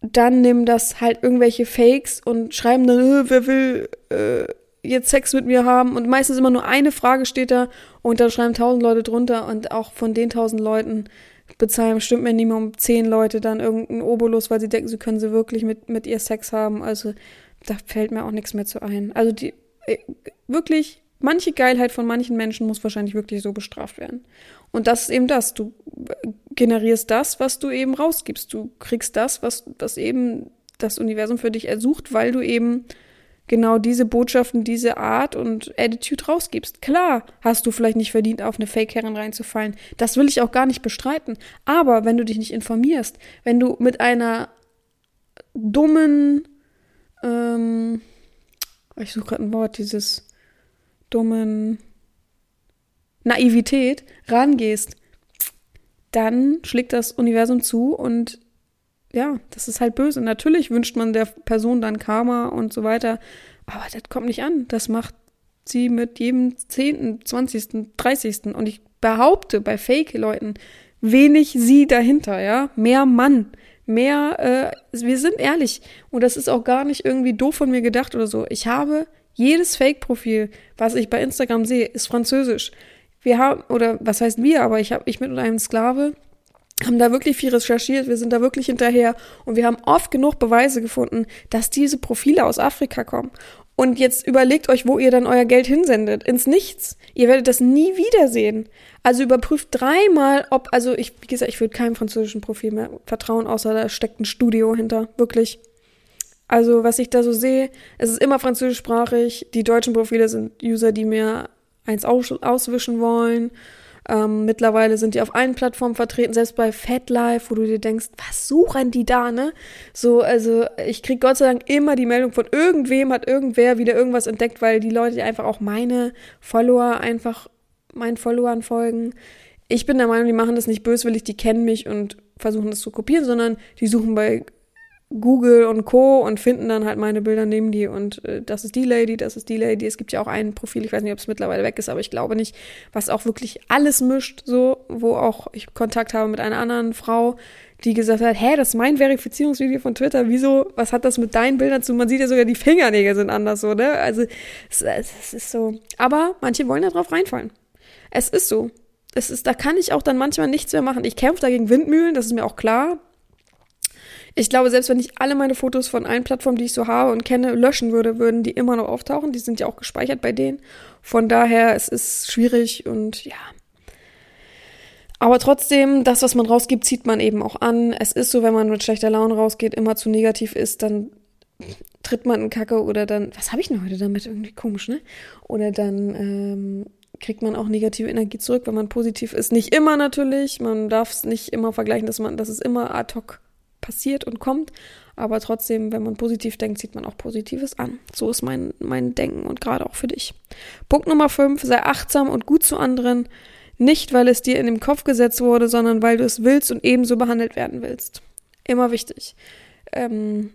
A: dann nehmen das halt irgendwelche Fakes und schreiben dann, äh, wer will äh, jetzt Sex mit mir haben und meistens immer nur eine Frage steht da und dann schreiben tausend Leute drunter und auch von den tausend Leuten bezahlen bestimmt Minimum zehn Leute dann irgendeinen Obolus, weil sie denken, sie können sie wirklich mit, mit ihr Sex haben. Also da fällt mir auch nichts mehr zu ein. Also die äh, wirklich manche Geilheit von manchen Menschen muss wahrscheinlich wirklich so bestraft werden. Und das ist eben das. Du generierst das, was du eben rausgibst. Du kriegst das, was, was eben das Universum für dich ersucht, weil du eben genau diese Botschaften, diese Art und Attitude rausgibst. Klar hast du vielleicht nicht verdient, auf eine Fake-Herren reinzufallen. Das will ich auch gar nicht bestreiten. Aber wenn du dich nicht informierst, wenn du mit einer dummen, ähm, ich suche gerade ein Wort, dieses dummen Naivität rangehst, dann schlägt das Universum zu und ja, das ist halt böse. Natürlich wünscht man der Person dann Karma und so weiter, aber das kommt nicht an. Das macht sie mit jedem zehnten, zwanzigsten, dreißigsten und ich behaupte bei Fake-Leuten wenig sie dahinter, ja, mehr Mann, mehr, äh, wir sind ehrlich und das ist auch gar nicht irgendwie doof von mir gedacht oder so. Ich habe jedes Fake-Profil, was ich bei Instagram sehe, ist französisch. Wir haben, oder was heißt wir, aber ich habe ich mit einem Sklave haben da wirklich viel recherchiert, wir sind da wirklich hinterher und wir haben oft genug Beweise gefunden, dass diese Profile aus Afrika kommen. Und jetzt überlegt euch, wo ihr dann euer Geld hinsendet. Ins Nichts. Ihr werdet das nie wiedersehen. Also überprüft dreimal, ob, also ich, wie gesagt, ich würde keinem französischen Profil mehr vertrauen, außer da steckt ein Studio hinter. Wirklich. Also, was ich da so sehe, es ist immer französischsprachig. Die deutschen Profile sind User, die mir eins aus auswischen wollen. Ähm, mittlerweile sind die auf allen Plattformen vertreten, selbst bei FatLife, wo du dir denkst, was suchen die da, ne? So, also ich krieg Gott sei Dank immer die Meldung von irgendwem hat irgendwer wieder irgendwas entdeckt, weil die Leute einfach auch meine Follower einfach meinen Followern folgen. Ich bin der Meinung, die machen das nicht böswillig, die kennen mich und versuchen das zu kopieren, sondern die suchen bei Google und Co. und finden dann halt meine Bilder, nehmen die und äh, das ist die Lady, das ist die Lady. Es gibt ja auch ein Profil, ich weiß nicht, ob es mittlerweile weg ist, aber ich glaube nicht, was auch wirklich alles mischt, so, wo auch ich Kontakt habe mit einer anderen Frau, die gesagt hat, hä, das ist mein Verifizierungsvideo von Twitter, wieso, was hat das mit deinen Bildern zu? Man sieht ja sogar, die Fingernägel sind anders so, ne? Also, es, es ist so. Aber manche wollen da drauf reinfallen. Es ist so. Es ist, da kann ich auch dann manchmal nichts mehr machen. Ich kämpfe dagegen Windmühlen, das ist mir auch klar. Ich glaube, selbst wenn ich alle meine Fotos von allen Plattformen, die ich so habe und kenne, löschen würde, würden die immer noch auftauchen. Die sind ja auch gespeichert bei denen. Von daher, es ist schwierig und ja. Aber trotzdem, das, was man rausgibt, zieht man eben auch an. Es ist so, wenn man mit schlechter Laune rausgeht, immer zu negativ ist, dann tritt man in Kacke oder dann, was habe ich denn heute damit? Irgendwie komisch, ne? Oder dann ähm, kriegt man auch negative Energie zurück, wenn man positiv ist. Nicht immer natürlich, man darf es nicht immer vergleichen, dass man, dass es immer ad hoc passiert und kommt. Aber trotzdem, wenn man positiv denkt, sieht man auch Positives an. So ist mein, mein Denken und gerade auch für dich. Punkt Nummer 5, sei achtsam und gut zu anderen. Nicht, weil es dir in den Kopf gesetzt wurde, sondern weil du es willst und ebenso behandelt werden willst. Immer wichtig. Ähm,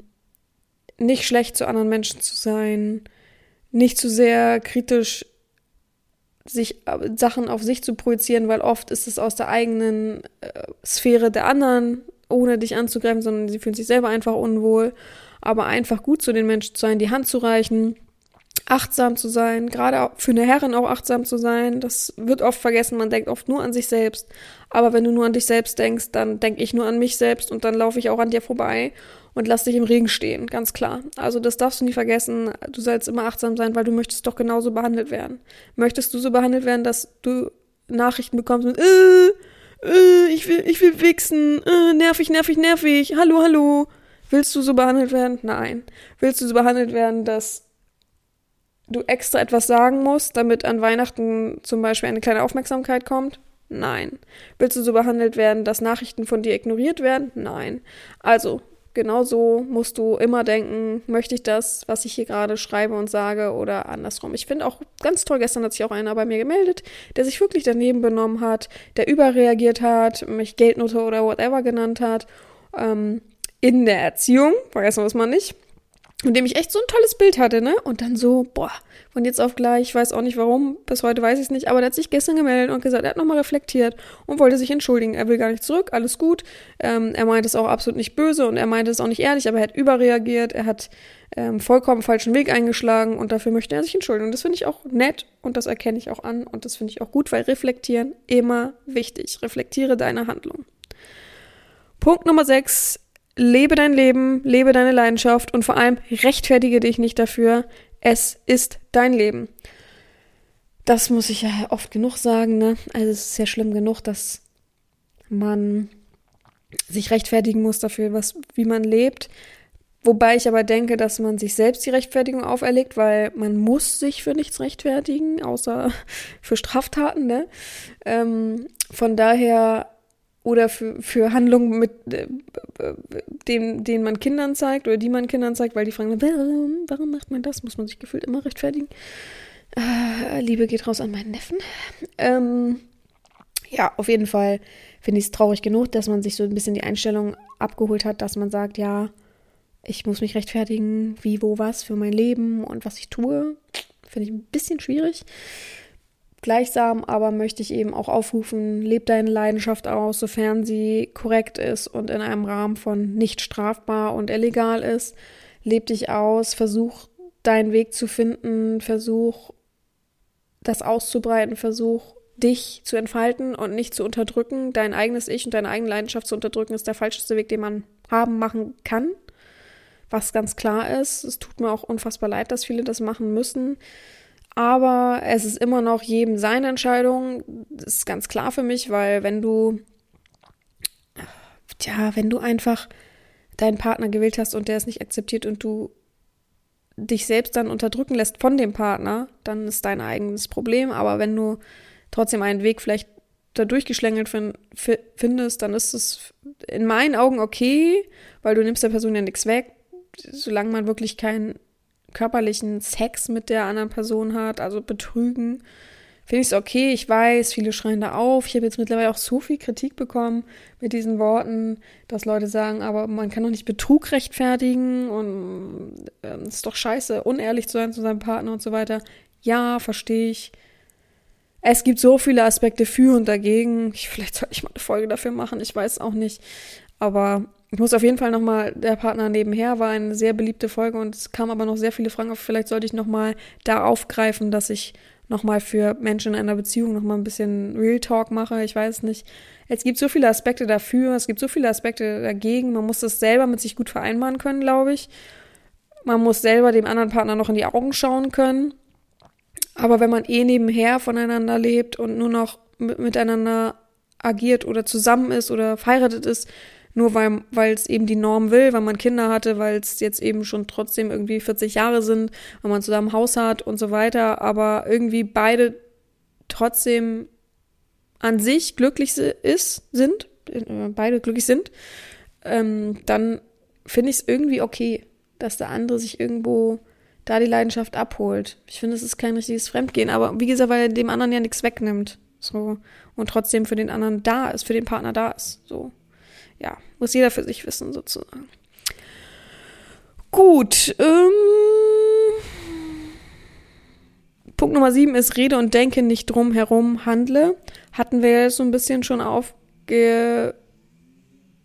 A: nicht schlecht zu anderen Menschen zu sein, nicht zu sehr kritisch sich äh, Sachen auf sich zu projizieren, weil oft ist es aus der eigenen äh, Sphäre der anderen ohne dich anzugreifen, sondern sie fühlen sich selber einfach unwohl. Aber einfach gut zu den Menschen zu sein, die Hand zu reichen, achtsam zu sein, gerade für eine Herrin auch achtsam zu sein. Das wird oft vergessen, man denkt oft nur an sich selbst. Aber wenn du nur an dich selbst denkst, dann denke ich nur an mich selbst und dann laufe ich auch an dir vorbei und lass dich im Regen stehen, ganz klar. Also das darfst du nie vergessen. Du sollst immer achtsam sein, weil du möchtest doch genauso behandelt werden. Möchtest du so behandelt werden, dass du Nachrichten bekommst mit, äh, äh, ich will, ich will wichsen, äh, nervig, nervig, nervig, hallo, hallo. Willst du so behandelt werden? Nein. Willst du so behandelt werden, dass du extra etwas sagen musst, damit an Weihnachten zum Beispiel eine kleine Aufmerksamkeit kommt? Nein. Willst du so behandelt werden, dass Nachrichten von dir ignoriert werden? Nein. Also, genauso musst du immer denken, möchte ich das, was ich hier gerade schreibe und sage oder andersrum. Ich finde auch ganz toll, gestern hat sich auch einer bei mir gemeldet, der sich wirklich daneben benommen hat, der überreagiert hat, mich Geldnote oder whatever genannt hat, ähm, in der Erziehung, vergessen wir es mal nicht, und dem ich echt so ein tolles Bild hatte, ne? Und dann so, boah, von jetzt auf gleich, ich weiß auch nicht warum, bis heute weiß ich es nicht, aber der hat sich gestern gemeldet und gesagt, er hat nochmal reflektiert und wollte sich entschuldigen. Er will gar nicht zurück, alles gut. Ähm, er meint es auch absolut nicht böse und er meinte es auch nicht ehrlich, aber er hat überreagiert, er hat ähm, vollkommen falschen Weg eingeschlagen und dafür möchte er sich entschuldigen. Und das finde ich auch nett und das erkenne ich auch an und das finde ich auch gut, weil reflektieren immer wichtig. Reflektiere deine Handlung. Punkt Nummer 6. Lebe dein Leben, lebe deine Leidenschaft und vor allem rechtfertige dich nicht dafür, es ist dein Leben. Das muss ich ja oft genug sagen, ne? Also es ist ja schlimm genug, dass man sich rechtfertigen muss dafür, was, wie man lebt. Wobei ich aber denke, dass man sich selbst die Rechtfertigung auferlegt, weil man muss sich für nichts rechtfertigen, außer für Straftaten, ne? Ähm, von daher oder für, für Handlungen, mit äh, denen, denen man Kindern zeigt oder die man Kindern zeigt, weil die fragen, warum, warum macht man das? Muss man sich gefühlt immer rechtfertigen. Äh, Liebe geht raus an meinen Neffen. Ähm, ja, auf jeden Fall finde ich es traurig genug, dass man sich so ein bisschen die Einstellung abgeholt hat, dass man sagt, ja, ich muss mich rechtfertigen, wie, wo, was für mein Leben und was ich tue. Finde ich ein bisschen schwierig. Gleichsam aber möchte ich eben auch aufrufen, leb deine Leidenschaft aus, sofern sie korrekt ist und in einem Rahmen von nicht strafbar und illegal ist. Leb dich aus, versuch deinen Weg zu finden, versuch das auszubreiten, versuch dich zu entfalten und nicht zu unterdrücken. Dein eigenes Ich und deine eigene Leidenschaft zu unterdrücken ist der falscheste Weg, den man haben, machen kann. Was ganz klar ist, es tut mir auch unfassbar leid, dass viele das machen müssen. Aber es ist immer noch jedem seine Entscheidung. Das ist ganz klar für mich, weil wenn du, tja, wenn du einfach deinen Partner gewählt hast und der es nicht akzeptiert und du dich selbst dann unterdrücken lässt von dem Partner, dann ist dein eigenes Problem. Aber wenn du trotzdem einen Weg vielleicht da durchgeschlängelt findest, dann ist es in meinen Augen okay, weil du nimmst der Person ja nichts weg, solange man wirklich keinen körperlichen Sex mit der anderen Person hat, also betrügen, finde ich es okay. Ich weiß, viele schreien da auf. Ich habe jetzt mittlerweile auch so viel Kritik bekommen mit diesen Worten, dass Leute sagen, aber man kann doch nicht Betrug rechtfertigen und es äh, ist doch scheiße, unehrlich zu sein zu seinem Partner und so weiter. Ja, verstehe ich. Es gibt so viele Aspekte für und dagegen. Ich, vielleicht sollte ich mal eine Folge dafür machen, ich weiß auch nicht. Aber ich muss auf jeden Fall nochmal, der Partner nebenher war eine sehr beliebte Folge und es kamen aber noch sehr viele Fragen auf. Vielleicht sollte ich nochmal da aufgreifen, dass ich nochmal für Menschen in einer Beziehung nochmal ein bisschen Real Talk mache. Ich weiß nicht. Es gibt so viele Aspekte dafür, es gibt so viele Aspekte dagegen. Man muss das selber mit sich gut vereinbaren können, glaube ich. Man muss selber dem anderen Partner noch in die Augen schauen können. Aber wenn man eh nebenher voneinander lebt und nur noch miteinander agiert oder zusammen ist oder verheiratet ist, nur weil es eben die Norm will, weil man Kinder hatte, weil es jetzt eben schon trotzdem irgendwie 40 Jahre sind, weil man zusammen Haus hat und so weiter, aber irgendwie beide trotzdem an sich glücklich ist, sind, äh, beide glücklich sind, ähm, dann finde ich es irgendwie okay, dass der andere sich irgendwo da die Leidenschaft abholt. Ich finde, es ist kein richtiges Fremdgehen, aber wie gesagt, weil er dem anderen ja nichts wegnimmt. So. Und trotzdem für den anderen da ist, für den Partner da ist. So. Ja, muss jeder für sich wissen, sozusagen. Gut. Ähm, Punkt Nummer sieben ist Rede und Denke nicht drum herum, handle. Hatten wir jetzt so ein bisschen schon aufge...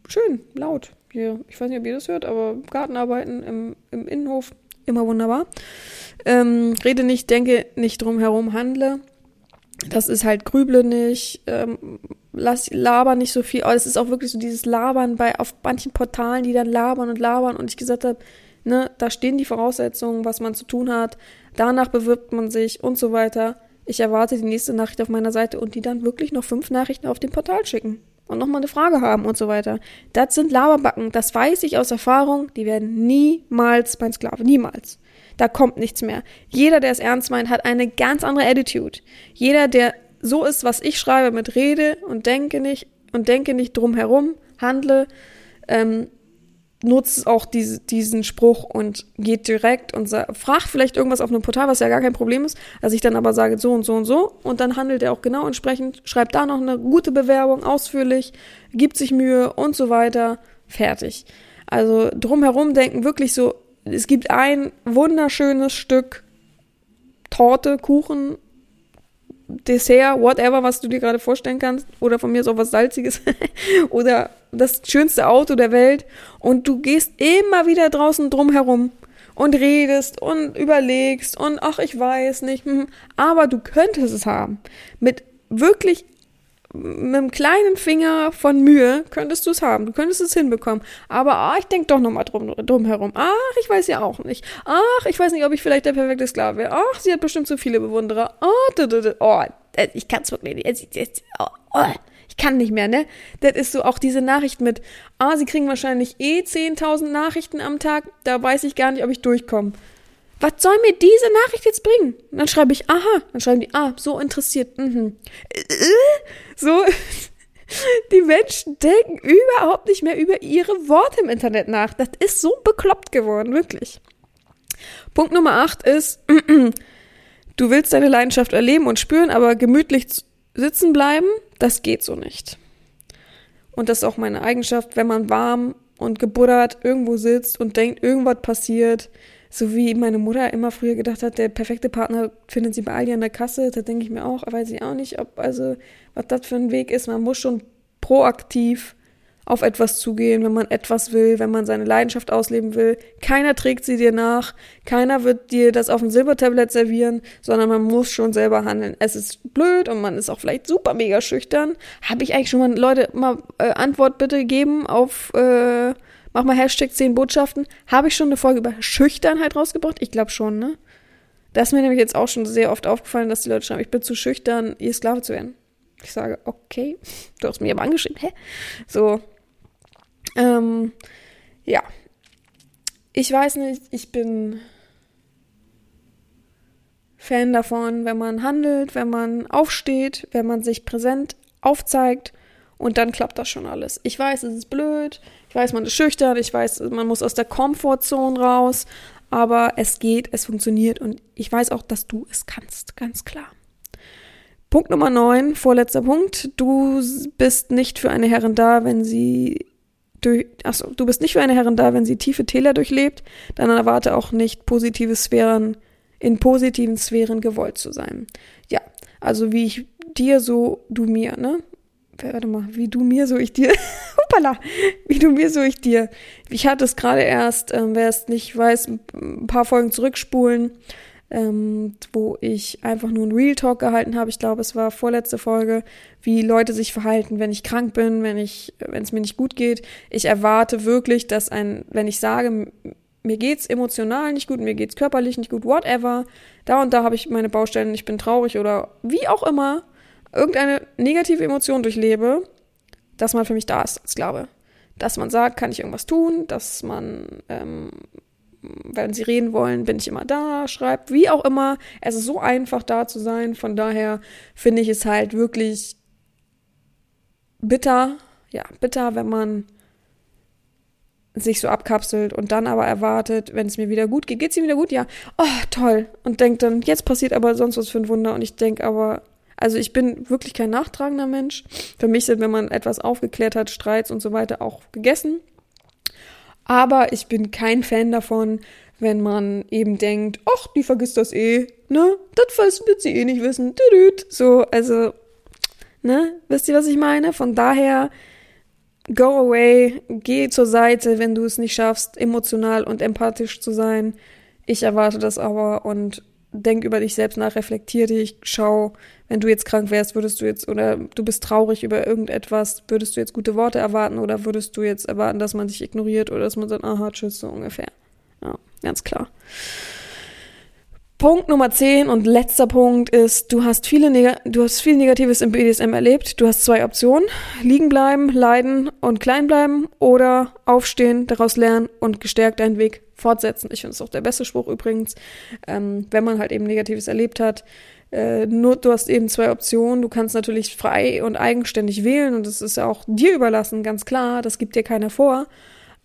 A: Schön, laut hier. Ich weiß nicht, ob ihr das hört, aber Gartenarbeiten im, im Innenhof, immer wunderbar. Ähm, rede nicht, denke nicht drum herum, handle. Das ist halt grüble nicht, ähm, lass, laber nicht so viel. Es ist auch wirklich so dieses Labern bei auf manchen Portalen, die dann labern und labern und ich gesagt habe, ne, da stehen die Voraussetzungen, was man zu tun hat. Danach bewirbt man sich und so weiter. Ich erwarte die nächste Nachricht auf meiner Seite und die dann wirklich noch fünf Nachrichten auf dem Portal schicken und nochmal eine Frage haben und so weiter. Das sind Laberbacken. Das weiß ich aus Erfahrung. Die werden niemals mein Sklave. Niemals. Da kommt nichts mehr. Jeder, der es ernst meint, hat eine ganz andere Attitude. Jeder, der so ist, was ich schreibe, mit Rede und denke nicht und denke nicht drum handle, ähm, nutzt auch diese, diesen Spruch und geht direkt und fragt vielleicht irgendwas auf einem Portal, was ja gar kein Problem ist, dass ich dann aber sage so und so und so und dann handelt er auch genau entsprechend, schreibt da noch eine gute Bewerbung, ausführlich, gibt sich Mühe und so weiter, fertig. Also drumherum denken wirklich so, es gibt ein wunderschönes Stück Torte, Kuchen, Dessert, whatever, was du dir gerade vorstellen kannst, oder von mir ist auch was Salziges, oder das schönste Auto der Welt, und du gehst immer wieder draußen drum herum und redest und überlegst und ach, ich weiß nicht, aber du könntest es haben. Mit wirklich mit einem kleinen Finger von Mühe könntest du es haben. Du könntest es hinbekommen. Aber ah, ich denke doch nochmal drum, drum herum. Ach, ich weiß ja auch nicht. Ach, ich weiß nicht, ob ich vielleicht der perfekte Sklave wäre. Ach, sie hat bestimmt so viele Bewunderer. Oh, oh ich kann es wirklich nicht. Oh, oh, ich kann nicht mehr, ne? Das ist so auch diese Nachricht mit, ah, sie kriegen wahrscheinlich eh 10.000 Nachrichten am Tag. Da weiß ich gar nicht, ob ich durchkomme was soll mir diese Nachricht jetzt bringen? Und dann schreibe ich, aha, dann schreiben die, ah, so interessiert, mhm. So, die Menschen denken überhaupt nicht mehr über ihre Worte im Internet nach. Das ist so bekloppt geworden, wirklich. Punkt Nummer 8 ist, du willst deine Leidenschaft erleben und spüren, aber gemütlich sitzen bleiben, das geht so nicht. Und das ist auch meine Eigenschaft, wenn man warm und gebuddert irgendwo sitzt und denkt, irgendwas passiert, so wie meine Mutter immer früher gedacht hat, der perfekte Partner findet sie bei Aldi an der Kasse, da denke ich mir auch, weiß ich auch nicht, ob, also, was das für ein Weg ist. Man muss schon proaktiv auf etwas zugehen, wenn man etwas will, wenn man seine Leidenschaft ausleben will. Keiner trägt sie dir nach, keiner wird dir das auf dem Silbertablett servieren, sondern man muss schon selber handeln. Es ist blöd und man ist auch vielleicht super mega schüchtern. Habe ich eigentlich schon mal Leute mal äh, Antwort bitte gegeben auf äh, Mach mal Hashtag 10 Botschaften. Habe ich schon eine Folge über Schüchternheit rausgebracht? Ich glaube schon, ne? Das ist mir nämlich jetzt auch schon sehr oft aufgefallen, dass die Leute schreiben, ich bin zu schüchtern, ihr Sklave zu werden. Ich sage, okay, du hast mir aber angeschrieben, hä? So. Ähm, ja. Ich weiß nicht, ich bin Fan davon, wenn man handelt, wenn man aufsteht, wenn man sich präsent aufzeigt und dann klappt das schon alles. Ich weiß, es ist blöd, ich weiß, man ist schüchtern, ich weiß, man muss aus der Komfortzone raus, aber es geht, es funktioniert und ich weiß auch, dass du es kannst, ganz klar. Punkt Nummer 9, vorletzter Punkt. Du bist nicht für eine Herrin da, wenn sie durch, achso, du bist nicht für eine Herrin da, wenn sie tiefe Täler durchlebt, dann erwarte auch nicht positive Sphären, in positiven Sphären gewollt zu sein. Ja, also wie ich dir, so du mir, ne? Warte mal, wie du mir, so ich dir. Hoppala, wie du mir, so ich dir. Ich hatte es gerade erst, ähm, wer es nicht weiß, ein paar Folgen zurückspulen, ähm, wo ich einfach nur ein Real Talk gehalten habe. Ich glaube, es war vorletzte Folge, wie Leute sich verhalten, wenn ich krank bin, wenn ich, wenn es mir nicht gut geht. Ich erwarte wirklich, dass ein, wenn ich sage, mir geht's emotional nicht gut, mir geht's körperlich nicht gut, whatever, da und da habe ich meine Baustellen, ich bin traurig oder wie auch immer, irgendeine negative Emotion durchlebe, dass man für mich da ist als Glaube. Dass man sagt, kann ich irgendwas tun, dass man, ähm, wenn sie reden wollen, bin ich immer da, schreibt, wie auch immer. Es ist so einfach da zu sein. Von daher finde ich es halt wirklich bitter, ja, bitter, wenn man sich so abkapselt und dann aber erwartet, wenn es mir wieder gut geht, geht es mir wieder gut? Ja, oh, toll. Und denkt dann, jetzt passiert aber sonst was für ein Wunder. Und ich denke aber, also ich bin wirklich kein nachtragender Mensch. Für mich sind, wenn man etwas aufgeklärt hat, Streits und so weiter auch gegessen. Aber ich bin kein Fan davon, wenn man eben denkt, ach, die vergisst das eh, ne? Das wird sie eh nicht wissen. So, also, ne? Wisst ihr, was ich meine? Von daher, go away, geh zur Seite, wenn du es nicht schaffst, emotional und empathisch zu sein. Ich erwarte das aber und denk über dich selbst nach, reflektier dich, schau, wenn du jetzt krank wärst, würdest du jetzt, oder du bist traurig über irgendetwas, würdest du jetzt gute Worte erwarten oder würdest du jetzt erwarten, dass man dich ignoriert oder dass man sagt, aha, tschüss, so ungefähr. Ja, ganz klar. Punkt Nummer 10 und letzter Punkt ist, du hast viele du hast viel Negatives im BDSM erlebt. Du hast zwei Optionen. Liegen bleiben, leiden und klein bleiben oder aufstehen, daraus lernen und gestärkt deinen Weg fortsetzen. Ich finde es auch der beste Spruch übrigens, ähm, wenn man halt eben Negatives erlebt hat. Äh, nur du hast eben zwei Optionen. Du kannst natürlich frei und eigenständig wählen und das ist ja auch dir überlassen, ganz klar. Das gibt dir keiner vor.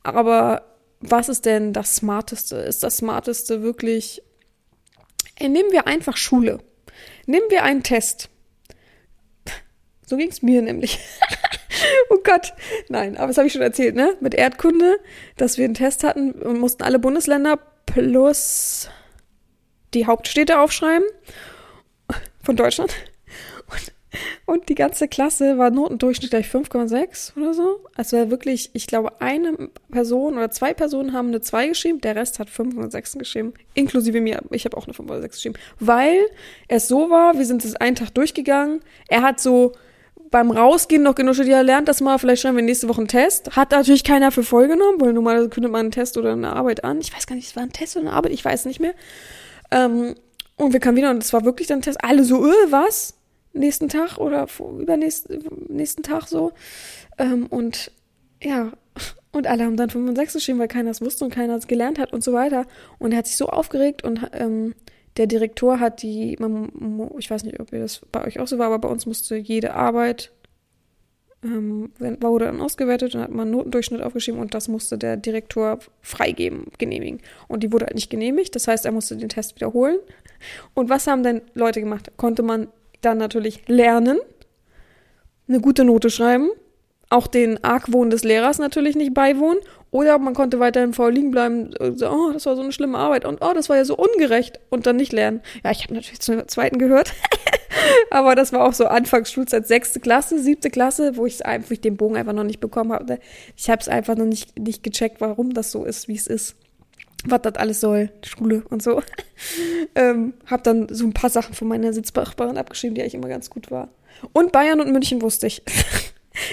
A: Aber was ist denn das Smarteste? Ist das Smarteste wirklich? Nehmen wir einfach Schule. Nehmen wir einen Test. So ging es mir nämlich. oh Gott. Nein, aber das habe ich schon erzählt, ne? Mit Erdkunde, dass wir einen Test hatten und mussten alle Bundesländer plus die Hauptstädte aufschreiben von Deutschland. Und, und die ganze Klasse war Notendurchschnitt gleich 5,6 oder so. Also wirklich, ich glaube, eine Person oder zwei Personen haben eine 2 geschrieben, der Rest hat 5 oder 6 geschrieben, inklusive mir. Ich habe auch eine 5 oder 6 geschrieben. Weil es so war, wir sind es einen Tag durchgegangen. Er hat so beim Rausgehen noch genuschelt, ja, lernt das mal, vielleicht schreiben wir nächste Woche einen Test. Hat natürlich keiner für voll genommen, weil normalerweise kündet man einen Test oder eine Arbeit an. Ich weiß gar nicht, es war ein Test oder eine Arbeit, ich weiß nicht mehr. Ähm, und wir kamen wieder und es war wirklich dann ein Test. Alle so, äh, was? Nächsten Tag oder übernächsten nächsten Tag so. Ähm, und ja, und alle haben dann 5 und 6 geschrieben, weil keiner es wusste und keiner es gelernt hat und so weiter. Und er hat sich so aufgeregt und ähm, der Direktor hat die, ich weiß nicht, ob ihr das bei euch auch so war, aber bei uns musste jede Arbeit ähm, wurde dann ausgewertet und hat man einen Notendurchschnitt aufgeschrieben und das musste der Direktor freigeben, genehmigen. Und die wurde halt nicht genehmigt, das heißt, er musste den Test wiederholen. Und was haben denn Leute gemacht? Konnte man dann natürlich lernen, eine gute Note schreiben, auch den Argwohn des Lehrers natürlich nicht beiwohnen oder man konnte weiterhin faul liegen bleiben, so, oh, das war so eine schlimme Arbeit und oh, das war ja so ungerecht und dann nicht lernen. Ja, ich habe natürlich zum zweiten gehört. Aber das war auch so Anfangs Schulzeit, sechste Klasse, siebte Klasse, wo ich einfach den Bogen einfach noch nicht bekommen habe. Ich habe es einfach noch nicht, nicht gecheckt, warum das so ist, wie es ist. Was das alles soll, Schule und so. ähm, hab dann so ein paar Sachen von meiner Sitzbachbarin abgeschrieben, die eigentlich immer ganz gut war. Und Bayern und München wusste ich.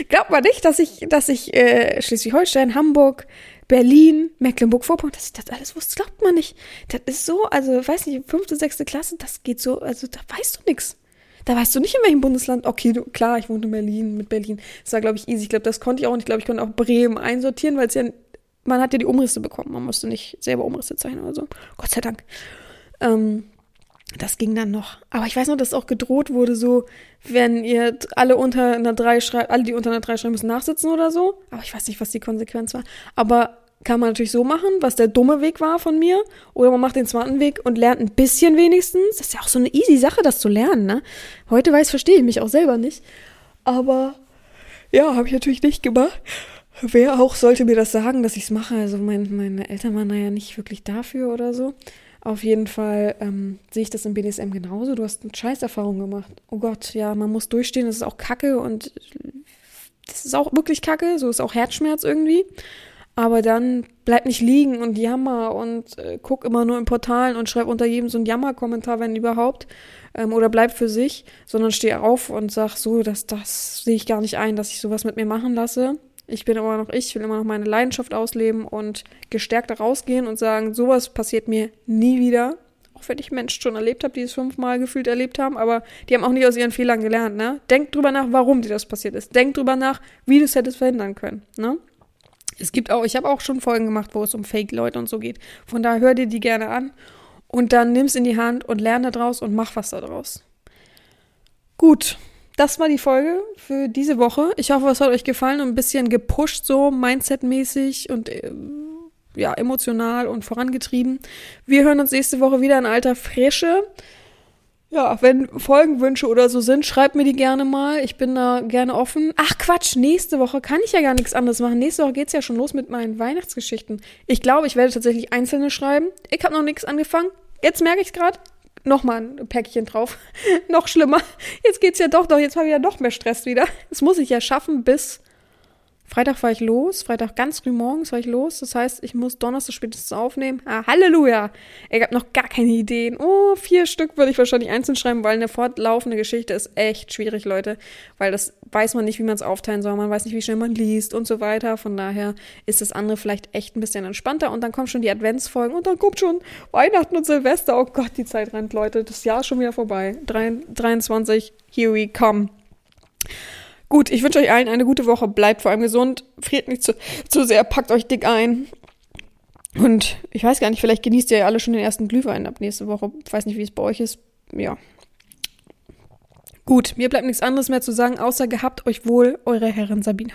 A: Glaubt man nicht, dass ich, dass ich äh, Schleswig-Holstein, Hamburg, Berlin, Mecklenburg-Vorpommern, dass ich das alles wusste, glaubt man nicht. Das ist so, also weiß nicht, fünfte, sechste Klasse, das geht so, also da weißt du nix. Da weißt du nicht, in welchem Bundesland. Okay, du, klar, ich wohne in Berlin, mit Berlin. Das war, glaube ich, easy. Ich glaube, das konnte ich auch. Und ich glaube, ich konnte auch Bremen einsortieren, weil es ja, man hat ja die Umrisse bekommen. Man musste nicht selber Umrisse zeichnen oder so. Gott sei Dank. Ähm, das ging dann noch. Aber ich weiß noch, dass auch gedroht wurde, so, wenn ihr alle unter einer 3 schreibt, alle, die unter einer 3 schreiben, müssen nachsitzen oder so. Aber ich weiß nicht, was die Konsequenz war. Aber kann man natürlich so machen, was der dumme Weg war von mir. Oder man macht den smarten Weg und lernt ein bisschen wenigstens. Das ist ja auch so eine easy Sache, das zu lernen, ne? Heute weiß, verstehe ich mich auch selber nicht. Aber ja, habe ich natürlich nicht gemacht. Wer auch sollte mir das sagen, dass ich es mache? Also mein, meine Eltern waren da ja nicht wirklich dafür oder so. Auf jeden Fall ähm, sehe ich das im BDSM genauso. Du hast eine Scheißerfahrung gemacht. Oh Gott, ja, man muss durchstehen, das ist auch Kacke und das ist auch wirklich Kacke, so ist auch Herzschmerz irgendwie. Aber dann bleib nicht liegen und jammer und äh, guck immer nur in Portalen und schreib unter jedem so einen Jammerkommentar, wenn überhaupt. Ähm, oder bleib für sich, sondern steh auf und sag so, dass das sehe ich gar nicht ein, dass ich sowas mit mir machen lasse. Ich bin immer noch ich, will immer noch meine Leidenschaft ausleben und gestärkt rausgehen und sagen, sowas passiert mir nie wieder. Auch wenn ich Menschen schon erlebt habe, die es fünfmal gefühlt erlebt haben, aber die haben auch nicht aus ihren Fehlern gelernt, ne? Denk drüber nach, warum dir das passiert ist. Denk drüber nach, wie du es hättest verhindern können, ne? Es gibt auch, ich habe auch schon Folgen gemacht, wo es um Fake-Leute und so geht. Von daher hör dir die gerne an und dann nimm's in die Hand und lerne daraus und mach was daraus. Gut, das war die Folge für diese Woche. Ich hoffe, es hat euch gefallen und ein bisschen gepusht, so Mindset-mäßig und äh, ja, emotional und vorangetrieben. Wir hören uns nächste Woche wieder in alter Frische. Ja, wenn Folgenwünsche oder so sind, schreibt mir die gerne mal. Ich bin da gerne offen. Ach Quatsch, nächste Woche kann ich ja gar nichts anderes machen. Nächste Woche geht's ja schon los mit meinen Weihnachtsgeschichten. Ich glaube, ich werde tatsächlich einzelne schreiben. Ich habe noch nichts angefangen. Jetzt merke ich gerade. Nochmal ein Päckchen drauf. noch schlimmer. Jetzt geht's ja doch, doch, jetzt habe ich ja noch mehr Stress wieder. Das muss ich ja schaffen bis Freitag fahre ich los, Freitag ganz früh morgens fahre ich los. Das heißt, ich muss Donnerstag spätestens aufnehmen. Ah, Halleluja! Ich habe noch gar keine Ideen. Oh, vier Stück würde ich wahrscheinlich einzeln schreiben, weil eine fortlaufende Geschichte ist echt schwierig, Leute. Weil das weiß man nicht, wie man es aufteilen soll. Man weiß nicht, wie schnell man liest und so weiter. Von daher ist das andere vielleicht echt ein bisschen entspannter. Und dann kommen schon die Adventsfolgen und dann kommt schon Weihnachten und Silvester. Oh Gott, die Zeit rennt, Leute. Das Jahr ist schon wieder vorbei. 23, here we come. Gut, ich wünsche euch allen eine gute Woche. Bleibt vor allem gesund. Friert nicht zu, zu sehr. Packt euch dick ein. Und ich weiß gar nicht, vielleicht genießt ihr ja alle schon den ersten Glühwein ab nächste Woche. Ich weiß nicht, wie es bei euch ist. Ja. Gut, mir bleibt nichts anderes mehr zu sagen, außer gehabt euch wohl, eure Herrin Sabina.